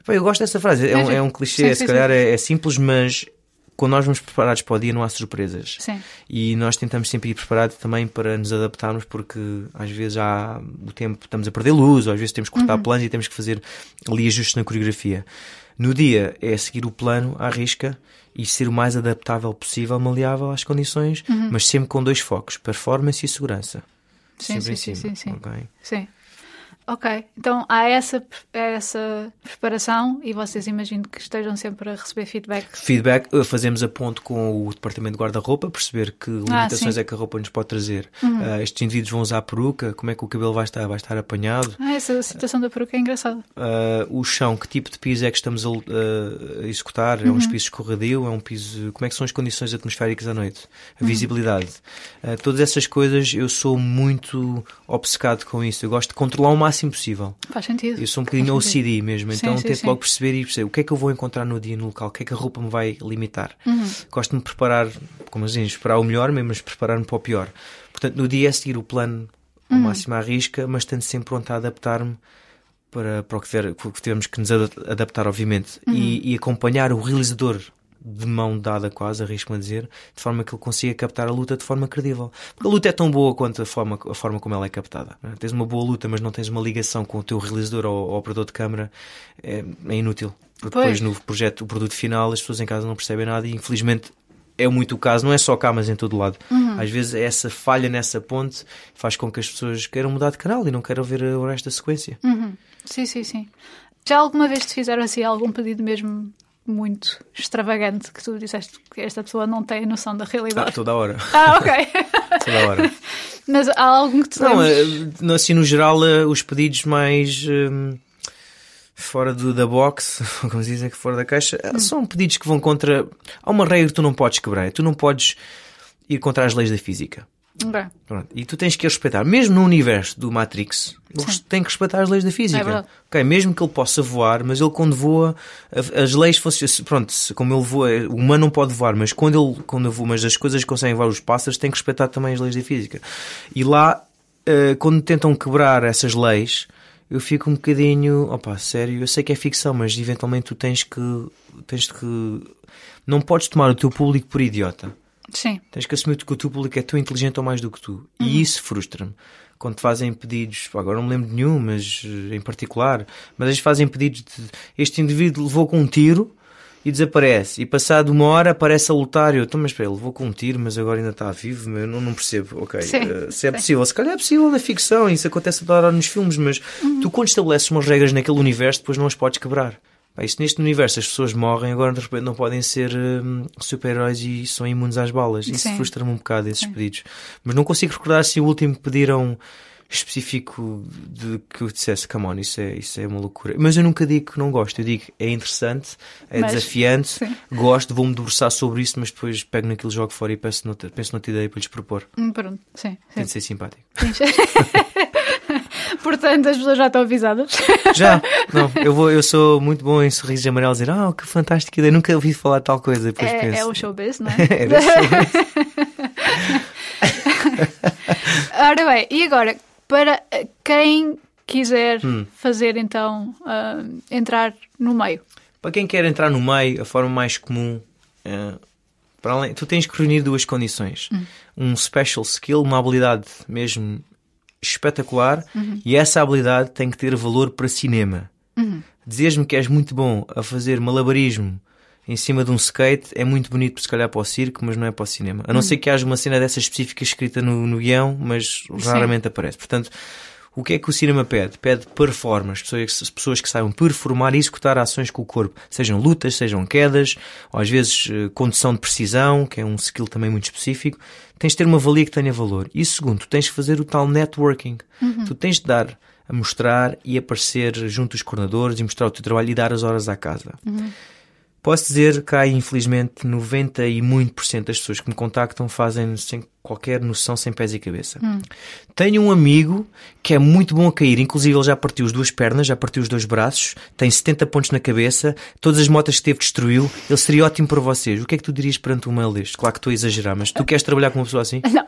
Pá, Eu gosto dessa frase. É um, é um clichê, Sim, se sim, calhar sim. é, é simples, mas quando nós vamos preparados para o dia não há surpresas. Sim. E nós tentamos sempre ir preparados também para nos adaptarmos, porque às vezes há o tempo, estamos a perder luz, ou às vezes temos que cortar Uhum. planos e temos que fazer ali ajustes na coreografia. No dia é seguir o plano à risca e ser o mais adaptável possível, maleável às condições, Uhum. mas sempre com dois focos: performance e segurança. Sim, sempre sim, em sim, cima. sim, sim. ok? Sim. Ok, então há essa, essa preparação e vocês imagino que estejam sempre a receber feedback. Feedback, eh, fazemos a ponto com o departamento de guarda-roupa, perceber que limitações sim. é que a roupa nos pode trazer. Ah, estes indivíduos vão usar peruca, como é que o cabelo vai estar? Vai estar apanhado? Ah, essa situação da peruca é engraçada. Ah, o chão, que tipo de piso é que estamos a, ah, a executar? É um piso escorregadio? É um piso. Como é que são as condições atmosféricas à noite? A visibilidade. Ah, todas essas coisas eu sou muito obcecado com isso. Eu gosto de controlar o máximo possível. Faz sentido. Eu sou um bocadinho Faz sentido. OCD mesmo, Sim, então sim, tento sim. logo perceber e perceber o que é que eu vou encontrar no dia no local, o que é que a roupa me vai limitar. Uhum. Gosto de me preparar, como assim, esperar o melhor, mesmo, mas preparar-me para o pior. Portanto, no dia é seguir o plano ao Uhum. máximo à risca, mas estando sempre pronto a adaptar-me para, para o que, tiver, que tivermos que nos ada- adaptar, obviamente, Uhum. e, e acompanhar o realizador de mão dada quase, arrisco-me a dizer, de forma que ele consiga captar a luta de forma credível. Porque a luta é tão boa quanto a forma, a forma como ela é captada. é? Tens uma boa luta, mas não tens uma ligação com o teu realizador ou, ou operador de câmara, é, é inútil. Porque Pois. depois no projeto, o produto final, as pessoas em casa não percebem nada e infelizmente é muito o caso, não é só cá, mas em todo lado. Uhum. Às vezes essa falha nessa ponte faz com que as pessoas queiram mudar de canal e não queiram ver o resto da sequência. Uhum. Sim, sim, sim. Já alguma vez te fizeram assim algum pedido mesmo muito extravagante que tu disseste que esta pessoa não tem noção da Ah, realidade? toda a hora. Ah, ok. Toda a hora. Mas há algum que te Não, eh, assim, no geral, eh, os pedidos mais hum, fora do, da box, como se dizem que fora da caixa, eh, são pedidos que vão contra. Há uma regra que tu não podes quebrar. Tu não podes ir contra as leis da física. Ok. Pronto. E tu tens que respeitar. Mesmo no universo do Matrix, tem que respeitar as leis da É física. verdade. ok, mesmo que ele possa voar, mas ele quando voa, as leis funcionam. Pronto, como ele voa, o humano não pode voar, mas quando ele quando voa, mas as coisas que conseguem voar os pássaros têm que respeitar também as leis da física. E lá, eh, quando tentam quebrar essas leis, eu fico um bocadinho, opa, sério, eu sei que é ficção, mas eventualmente tu tens que, tens que, não podes tomar o teu público por idiota. Sim. Tens que assumir que o teu público é tão inteligente ou mais do que tu. E isso frustra-me. Quando te fazem pedidos, agora não me lembro de nenhum, mas eh, em particular, mas eles fazem pedidos de este indivíduo levou com um tiro e desaparece. E passado uma hora aparece a lutar. E eu, então, mas espera, levou com um tiro, mas agora ainda está vivo. Eu não, não percebo. Ok, Sim, eh, se é sim. possível, se calhar é possível na ficção, isso acontece toda hora nos filmes, mas tu quando estabeleces umas regras naquele universo, depois não as podes quebrar. Pá, isto neste universo as pessoas morrem, agora de repente não podem ser hum, super-heróis e são imunes às balas. Isso Sim. frustra-me um bocado, esses pedidos. Mas não consigo recordar se o último pediram específico de que eu dissesse, come on, isso é, isso é uma loucura. Mas eu nunca digo que não gosto, eu digo é interessante, é Mas, desafiante, sim. gosto, vou-me debruçar sobre isso, mas depois pego naquilo, jogo fora e penso noutra, penso noutra ideia para lhes propor. Hum, Pronto. Sim. Tem sim. de ser simpático. Portanto, as pessoas já estão avisadas. Já, não, eu, vou, eu sou muito bom em sorrisos amarelos dizer, ah, que fantástica ideia, nunca ouvi falar de tal coisa. Depois É, penso, é o showbiz, não é? Era showbiz. Ora bem, e agora, para quem quiser Hum. fazer então, ah, entrar no meio. Para quem quer entrar no meio, a forma mais comum, eh, para além, tu tens que reunir duas condições: um special skill, uma habilidade mesmo espetacular, e essa habilidade tem que ter valor para cinema. Dizeres-me que és muito bom a fazer malabarismo em cima de um skate é muito bonito, se calhar, para o circo, mas não é para o cinema. A não ser que haja uma cena dessa específica escrita no, no guião, mas raramente aparece. Portanto, o que é que o cinema pede? Pede performance, pessoas, pessoas que saibam performar e executar ações com o corpo, sejam lutas, sejam quedas, ou às vezes eh, condução de precisão, que é um skill também muito específico. Tens de ter uma valia que tenha valor. E segundo, tu tens que fazer o tal networking. Tu tens de dar a mostrar e aparecer junto dos coordenadores e mostrar o teu trabalho e dar as horas à casa. Posso dizer que há, infelizmente, 90 e muito por cento das pessoas que me contactam fazem sem qualquer noção, sem pés e cabeça. Tenho um amigo que é muito bom a cair, inclusive ele já partiu as duas pernas, já partiu os dois braços, tem 70 pontos na cabeça, todas as motas que teve destruiu, ele seria ótimo para vocês. O que é que tu dirias perante um mail deste? Claro que estou a exagerar, mas tu queres trabalhar com uma pessoa assim? Não,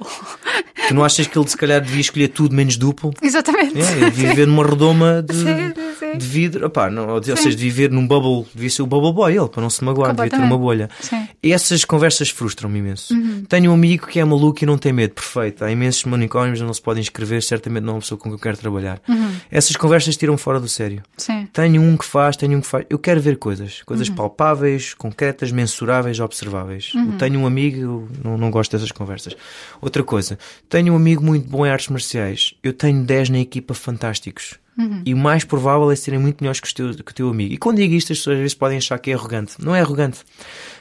Tu não achas que ele se calhar devia escolher tudo menos duplo? exatamente. É, ele devia viver numa redoma de, Sim, sim, sim. de vidro. Não, ou seja, de viver num bubble, devia ser o bubble boy ele, para não se magoar, devia ter uma bolha. Sim. Essas conversas frustram-me imenso. Uhum. Tenho um amigo que é maluco e não tem medo, perfeito. Há imensos manicômios onde não se podem inscrever, certamente não é uma pessoa com quem eu quero trabalhar. Uhum. Essas conversas tiram fora do sério. Sim. Tenho um que faz, tenho um que faz. Eu quero ver coisas, coisas Uhum. palpáveis, concretas, mensuráveis, observáveis. Uhum. Tenho um amigo, eu não, não gosto dessas conversas. Outra coisa, tenho um amigo muito bom em artes marciais. Eu tenho 10 na equipa fantásticos. Uhum. E o mais provável é serem muito melhores que o, teu, que o teu amigo. E quando digo isto, as pessoas às vezes podem achar que é arrogante. Não é arrogante.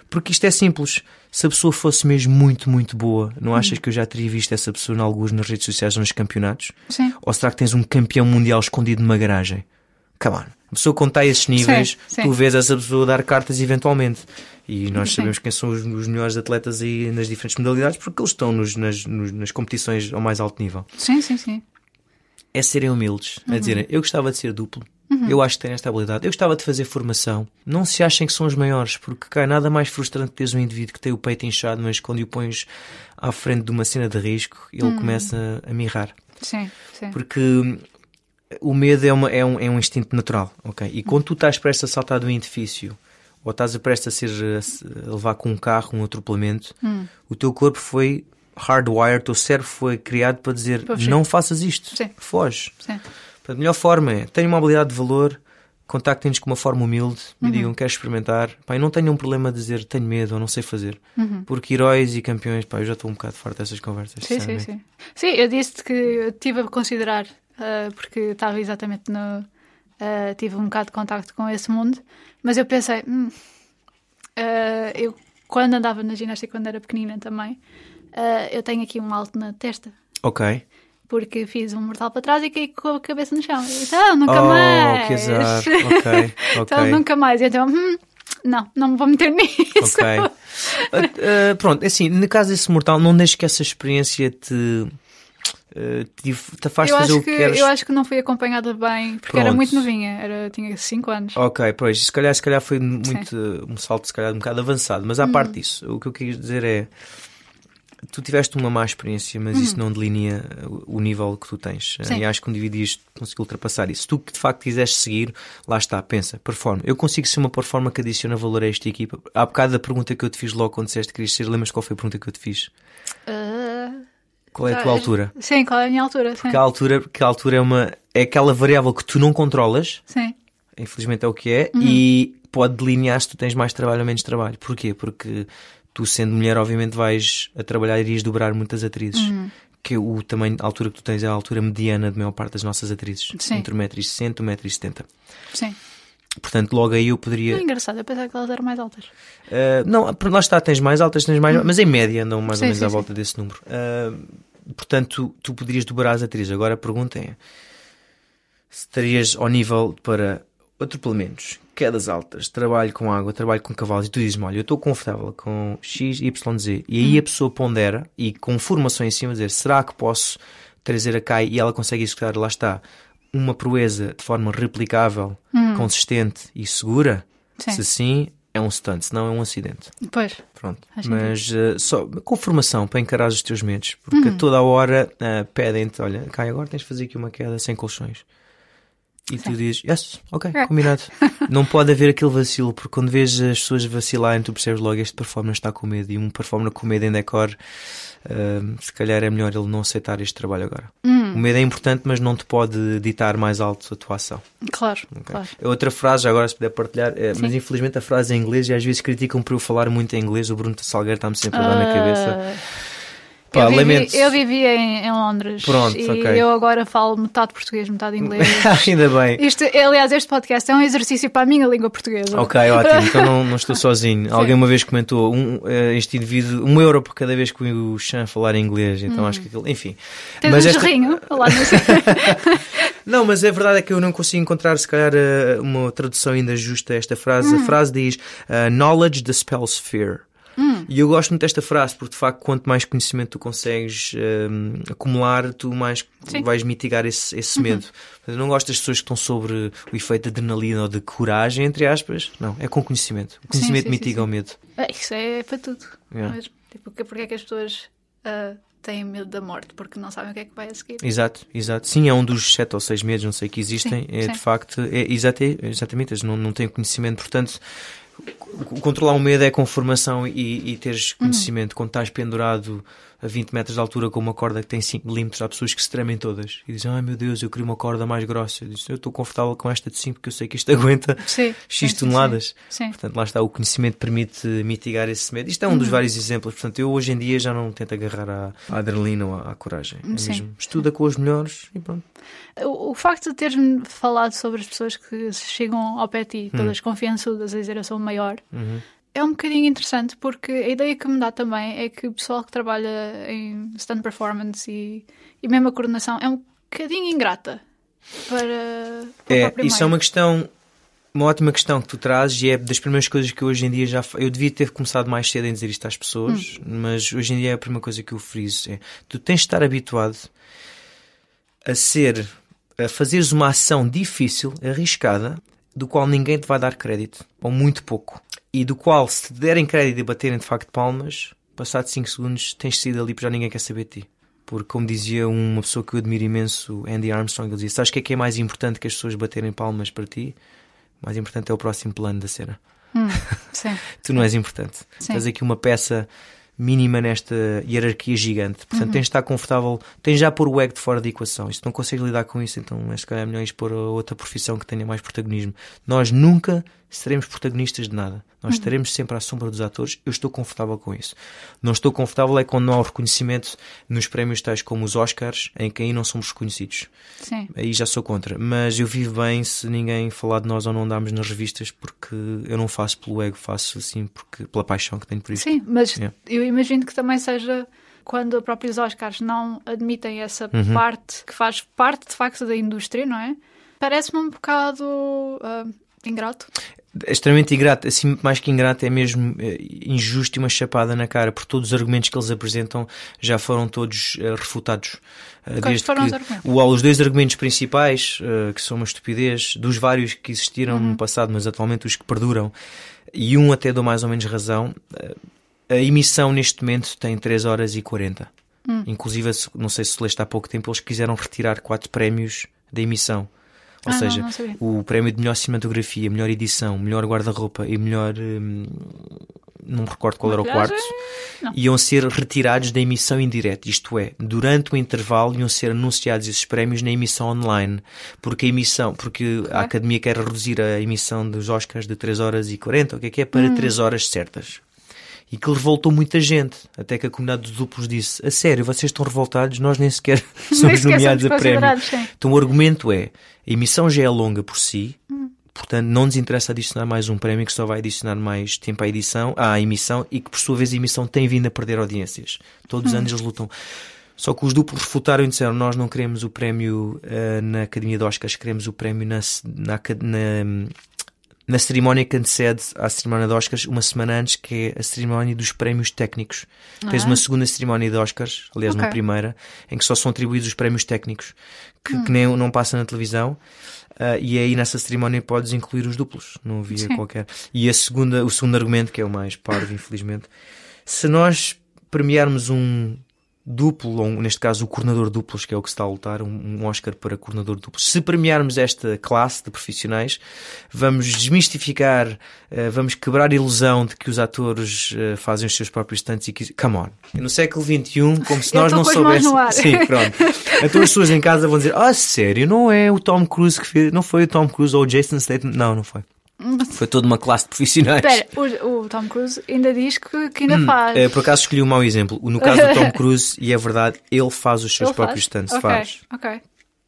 Porque isto é simples. Se a pessoa fosse mesmo muito, muito boa, não Uhum. achas que eu já teria visto essa pessoa em alguns nas redes sociais ou nos campeonatos? Sim. Ou será que tens um campeão mundial escondido numa garagem? Come on. A pessoa quando está a esses níveis, Sim, sim. tu vês essa pessoa dar cartas eventualmente. E nós Sim. sabemos quem são os, os melhores atletas aí nas diferentes modalidades porque eles estão nos- nas, nos- nas competições ao mais alto nível. Sim, sim, sim. É serem humildes, a dizerem eu gostava de ser duplo, eu acho que tenho esta habilidade, eu gostava de fazer formação. Não se achem que são os maiores, porque cá nada mais frustrante teres um indivíduo que tem o peito inchado, mas quando o pões à frente de uma cena de risco, ele começa a mirrar. Sim, sim. Porque hum, o medo é, uma- é um, é um instinto natural, ok? E quando tu estás prestes a saltar de um edifício ou estás a prestes a ser a, levar com um carro um atropelamento, o teu corpo foi hardwired, o teu cérebro foi criado para dizer não faças isto, Sim. foge. Sim. Portanto, a melhor forma é, tenho uma habilidade de valor, contactem-nos com uma forma humilde Uhum. e digam, quero experimentar. Pá, não tenham um problema de dizer, tenho medo ou não sei fazer. Uhum. Porque heróis e campeões, pá, eu já estou um bocado farto dessas conversas. Sim, sim, sim. Sim, eu disse que eu estive a considerar, ah, porque estava exatamente no. ah, tive um bocado de contacto com esse mundo, mas eu pensei, hum, ah, eu quando andava na ginástica, quando era pequenina também, eu tenho aqui um alto na testa. Ok. Porque fiz um mortal para trás e caí com a cabeça no chão. E, Então, nunca Oh, mais. que azar. Ok, então, ok. nunca mais. Então, hum, não, não me vou meter nisso. Ok. Ah, ah, pronto, é assim, no caso desse mortal, não deixes que essa experiência te, te, te faz Eu fazer acho, o que, que, queres. eu acho que não fui acompanhada bem, porque era Pronto. muito novinha, era, tinha 5 anos. Ok, pois, se calhar, se calhar foi muito uh, um salto, se calhar, um bocado avançado, mas à Hum. parte disso, o que eu quis dizer é. Tu tiveste uma má experiência, mas isso não delinea o nível que tu tens. Hum. Sim. E acho que um indivíduo conseguiu ultrapassar isso. Se tu de facto quiseres seguir, lá está, pensa, performa. Eu consigo ser uma performa que adiciona valor a esta equipa. Há bocado da pergunta que eu te fiz logo quando disseste que querias ser, lembras qual foi a pergunta que eu te fiz? Ah, Qual é a tua ah, altura? Sim, qual é a minha altura? Sim. Que a altura, que a altura é uma é aquela variável que tu não controlas, Sim. infelizmente é o que é, Uhum. e pode delinear se tu tens mais trabalho ou menos trabalho. Porquê? Porque tu, sendo mulher, obviamente vais a trabalhar e irias dobrar muitas atrizes. Uhum. Que o tamanho, a altura que tu tens é a altura mediana de maior parte das nossas atrizes. Sim. Entre 1,60m e 1,70m. Sim. Portanto, logo aí eu É poderia. engraçado, eu pensava que elas eram mais altas. Uh, não, por lá está, tens mais altas, tens mais. Mas em média andam mais Sim, ou menos sim, à sim. volta desse número. Uh, portanto, tu poderias dobrar as atrizes. Agora a pergunta é: se estarias ao nível para atropelamentos, quedas altas, trabalho com água, trabalho com cavalos, e tu dizes-me: olha, eu estou confortável com X, Y, Z, e Hum. aí a pessoa pondera e com formação em cima dizer: será que posso traseira cai e ela consegue executar, lá está, uma proeza de forma replicável, consistente e segura, Sim. se sim, é um stunt, se não é um acidente. Pois. Pronto. Mas uh, só com formação para encarar os teus medos, porque a toda a hora uh, pedem-te: olha, cai agora, tens de fazer aqui uma queda sem colchões. E tu dizes, yes, ok, É. combinado. Não pode haver aquele vacilo, porque quando vês as pessoas vacilarem, tu percebes logo este performance está com medo. E um performer com medo em decor, uh, se calhar é melhor ele não aceitar este trabalho agora. Hum. O medo é importante, mas não te pode ditar mais alto a tua ação. Claro, ok? claro. Outra frase, agora se puder partilhar, é, Sim. mas infelizmente a frase é em inglês e às vezes criticam por eu falar muito em inglês. O Bruno Salgueiro está-me sempre a dar na cabeça. Pá, eu, vivi, eu vivia em, em Londres Pronto, e ok. eu agora falo metade português, metade inglês. Ainda bem. Isto, aliás, este podcast é um exercício para a minha língua portuguesa. Ok, ótimo. Então não, não estou sozinho. Alguém uma vez comentou um, eh, este indivíduo, um euro por cada vez que o Chan falar em inglês. Então acho que aquilo. Enfim. Hum. Tens Mas um esta- jarrinho lá Não, mas a verdade é que eu não consigo encontrar, se calhar, eh, uma tradução ainda justa a esta frase. Hum. A frase diz: uh, Knowledge dispels fear. Hum. E eu gosto muito desta frase, porque de facto, quanto mais conhecimento tu consegues eh, acumular, tu mais Sim. Uhum. vais mitigar esse, esse medo. Eu não gosto das pessoas que estão sobre o efeito de adrenalina ou de coragem, entre aspas. Não, é com conhecimento. O conhecimento sim, sim, mitiga sim. o medo. É, Isso é para tudo. Yeah. Mesmo. Tipo, que- porque é que as pessoas ah, têm medo da morte? Porque não sabem o que é que vai a seguir. Exato, exato. Sim, é um dos sete ou seis medos, não sei, que existem. É de facto, é, exata- exatamente, eles não, não têm conhecimento, portanto. Controlar o medo é com formação e, e teres Uhum. conhecimento. Quando estás pendurado a 20 metros de altura com uma corda que tem 5 milímetros, há pessoas que se tremem todas e dizem: Ai meu Deus, eu queria uma corda mais grossa. Eu, disse, eu estou confortável com esta de 5 porque eu sei que isto aguenta Sim. X sim, toneladas. Sim. Sim. Portanto, lá está, o conhecimento permite mitigar esse medo. Isto é um Uhum. dos vários exemplos. Portanto, eu hoje em dia já não tento agarrar à, à adrenalina ou à, à coragem. É mesmo, estuda com os melhores e pronto. O, o facto de teres-me falado sobre as pessoas que chegam ao pé de ti, todas confiançudas, a dizer eu sou o maior, Uhum. É um bocadinho interessante porque a ideia que me dá também é que o pessoal que trabalha em stand performance e, e mesmo a coordenação é um bocadinho ingrata para, para É, isso é uma questão, uma ótima questão que tu trazes e é das primeiras coisas que hoje em dia já. Eu devia ter começado mais cedo em dizer isto às pessoas, Hum. mas hoje em dia é a primeira coisa que eu friso. É, tu tens de estar habituado a ser, a fazeres uma ação difícil, arriscada, do qual ninguém te vai dar crédito, ou muito pouco, e do qual, se te derem crédito e baterem de facto palmas, passado 5 segundos tens sido ali porque já ninguém quer saber de ti. Porque, como dizia uma pessoa que eu admiro imenso, Andy Armstrong, ele dizia: Sabes o que é que é mais importante que as pessoas baterem palmas para ti? Mais importante é o próximo plano da cena. Hum. Tu não és importante. Sim. Tens aqui uma peça mínima nesta hierarquia gigante. Portanto, Uhum. tens de estar confortável, tens já pôr o ego de fora da equação. E se não consegues lidar com isso, então é se calhar melhor expor a outra profissão que tenha mais protagonismo. Nós nunca seremos protagonistas de nada. Nós Uhum. estaremos sempre à sombra dos atores. Eu estou confortável com isso. Não estou confortável é quando não há o reconhecimento nos prémios tais como os Oscars, em que aí não somos reconhecidos. Sim. Aí já sou contra. Mas eu vivo bem se ninguém falar de nós ou não andarmos nas revistas, porque eu não faço pelo ego, faço assim porque, pela paixão que tenho por isto. Sim, mas Yeah. eu imagino que também seja quando os próprios Oscars não admitem essa Uhum. parte que faz parte de facto da indústria, não é? Parece-me um bocado ah, ingrato. É extremamente ingrato, assim, mais que ingrato, é mesmo eh, injusto e uma chapada na cara, porque todos os argumentos que eles apresentam já foram todos eh, refutados. Eh, Quais foram os argumentos? o- os dois argumentos principais, que são uma estupidez, dos vários que existiram Uhum. no passado, mas atualmente os que perduram, e um até dou mais ou menos razão, a emissão neste momento tem 3 horas e 40. Hum. Inclusive, não sei se leste há pouco tempo, eles quiseram retirar quatro prémios da emissão. Ou Ah, não, seja, não sabia. o prémio de melhor cinematografia, melhor edição, melhor guarda-roupa e melhor. hum, não me recordo qual era o quarto. Não. Iam ser retirados da emissão indireta, isto é, durante o intervalo iam ser anunciados esses prémios na emissão online, porque a emissão, porque a Academia quer reduzir a emissão dos Oscars de 3 horas e 40, o que é que é, Hum. para 3 horas certas. E que revoltou muita gente, até que a comunidade dos duplos disse: A sério, vocês estão revoltados, nós nem sequer Nem somos sequer nomeados somos a prémio. sim. Então o argumento é: a emissão já é longa por si, portanto não nos interessa adicionar mais um prémio que só vai adicionar mais tempo à edição, à emissão e que por sua vez a emissão tem vindo a perder audiências. Todos os anos eles lutam. Só que os duplos refutaram e disseram: Nós não queremos o prémio eh, na Academia de Oscars, queremos o prémio na, na, na, na cerimónia que antecede à cerimónia de Oscars, uma semana antes, que é a cerimónia dos prémios técnicos. Ah. Tens uma segunda cerimónia de Oscars, aliás, okay. uma primeira, em que só são atribuídos os prémios técnicos, que, hum. que nem não passa na televisão. Uh, e aí nessa cerimónia podes incluir os duplos, não havia Sim. qualquer. E a segunda, o segundo argumento, que é o mais parvo, infelizmente, se nós premiarmos um duplo, ou neste caso o coordenador duplos, que é o que se está a lutar, um Oscar para coordenador duplos. Se premiarmos esta classe de profissionais, vamos desmistificar, eh, vamos quebrar a ilusão de que os atores eh, fazem os seus próprios stunts e que. Come on! No século XXI, como se nós não soubéssemos. Sim, pronto. Então as pessoas em casa vão dizer: Ah, sério, não é o Tom Cruise que fez, não foi o Tom Cruise ou o Jason Statham? Não, não foi. Foi toda uma classe de profissionais. Espera, o, o, Tom Cruise ainda diz que, que ainda hum, faz. É, por acaso escolhi um mau exemplo. No caso do Tom Cruise, e é verdade, ele faz os seus ele próprios stunts. Okay, faz. Ok.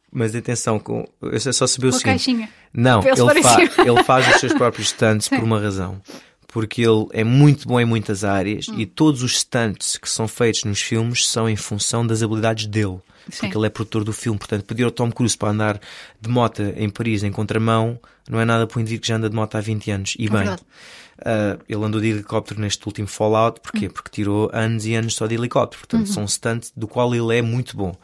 Mas atenção, com, eu só saber o seguinte. Caixinha. Não, ele, fa ele faz os seus próprios stunts por uma razão. Porque ele é muito bom em muitas áreas hum. e todos os stunts que são feitos nos filmes são em função das habilidades dele. Sim. porque ele é produtor do filme. Portanto, pedir ao Tom Cruise para andar de moto em Paris em contramão não é nada para um indivíduo que já anda de moto há 20 anos. E é bem, uh, ele andou de helicóptero neste último Fallout, porquê? Uhum. Porque tirou anos e anos só de helicóptero. Portanto, uhum. são stunts do qual ele é muito bom.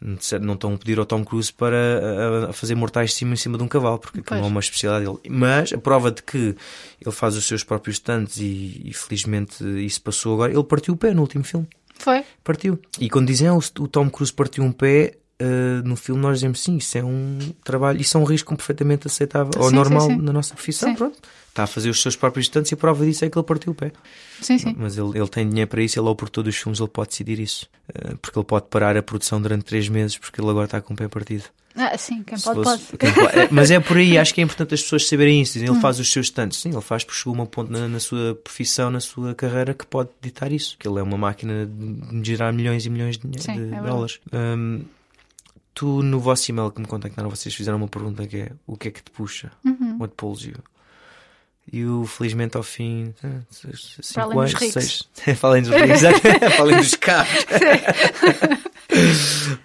Não estão a pedir ao Tom Cruise para a fazer mortais de cima em cima de um cavalo, porque não é uma especialidade dele. Mas a prova de que ele faz os seus próprios stunts e, e felizmente isso passou agora, ele partiu o pé no último filme. Foi? Partiu. E quando dizem ah, o Tom Cruise partiu um pé, Uh, no filme nós dizemos sim, isso é um trabalho, isso é um risco perfeitamente aceitável sim, ou normal sim, sim. na nossa profissão. Pronto. Está a fazer os seus próprios estantes e a prova disso é que ele partiu o pé. Sim, sim. Mas ele, ele tem dinheiro para isso, ele é o produtor dos filmes, ele pode decidir isso. Uh, porque ele pode parar a produção durante três meses porque ele agora está com o pé partido. Ah, sim, quem pode, fosse, pode. Quem pode. É, mas é por aí, acho que é importante as pessoas saberem isso. Ele hum. faz os seus tantos. Sim, ele faz porque chegou a um ponto na, na, sua profissão, na sua carreira, que pode ditar isso. Que ele é uma máquina de gerar milhões e milhões de, sim, de é dólares. Um, tu, no vosso e-mail que me contactaram, vocês fizeram uma pergunta que é: o que é que te puxa? Uhum. What pulls you? E eu, felizmente, ao fim, eh, cinco anos, seis. Falem dos ricos, falem dos carros.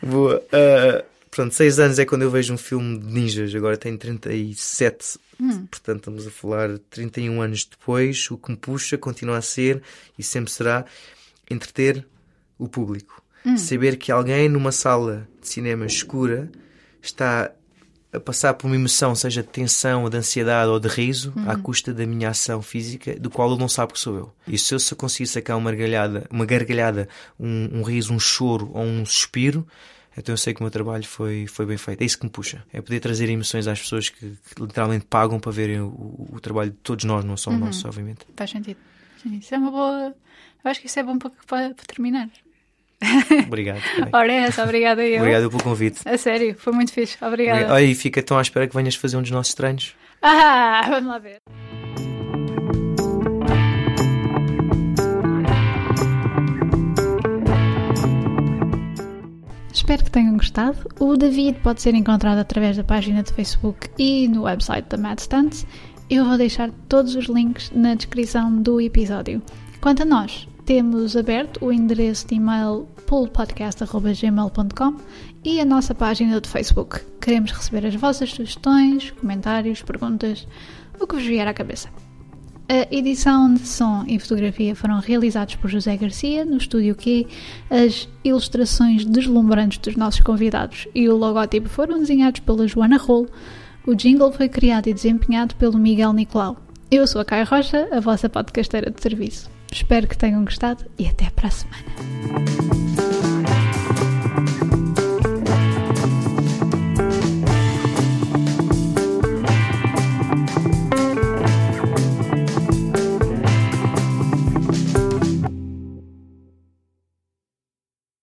Boa. Uh, Portanto, 6 anos é quando eu vejo um filme de ninjas, agora tenho 37, hum. portanto estamos a falar 31 anos depois. O que me puxa continua a ser e sempre será entreter o público. Hum. Saber que alguém numa sala de cinema escura está a passar por uma emoção, seja de tensão, ou de ansiedade ou de riso, à uhum. custa da minha ação física, do qual ele não sabe que sou eu. E se eu se conseguir sacar uma gargalhada, uma gargalhada um, um riso, um choro ou um suspiro, então eu sei que o meu trabalho foi, foi bem feito. É isso que me puxa. É poder trazer emoções às pessoas que, que literalmente pagam para verem o, o, trabalho de todos nós, não só uhum. o nosso, obviamente. Faz sentido. Isso é uma boa. Eu acho que isso é bom para, para terminar. Obrigado. Ora, é essa, obrigada eu. Obrigado pelo convite. A sério, foi muito fixe. Obrigada. Olha, e fica tão à espera que venhas fazer um dos nossos treinos. Ah, vamos lá ver. Espero que tenham gostado. O David pode ser encontrado através da página de Facebook e no website da Mad Stunts. Eu vou deixar todos os links na descrição do episódio. Quanto a nós, temos aberto o endereço de e-mail poolpodcast.gmail.com e a nossa página do Facebook. Queremos receber as vossas sugestões, comentários, perguntas, o que vos vier à cabeça. A edição de som e fotografia foram realizados por José Garcia no estúdio Q. As ilustrações deslumbrantes dos nossos convidados e o logótipo foram desenhados pela Joana Rolo. O jingle foi criado e desempenhado pelo Miguel Nicolau. Eu sou a Caio Rocha, a vossa podcasteira de serviço. Espero que tenham gostado e até para a semana.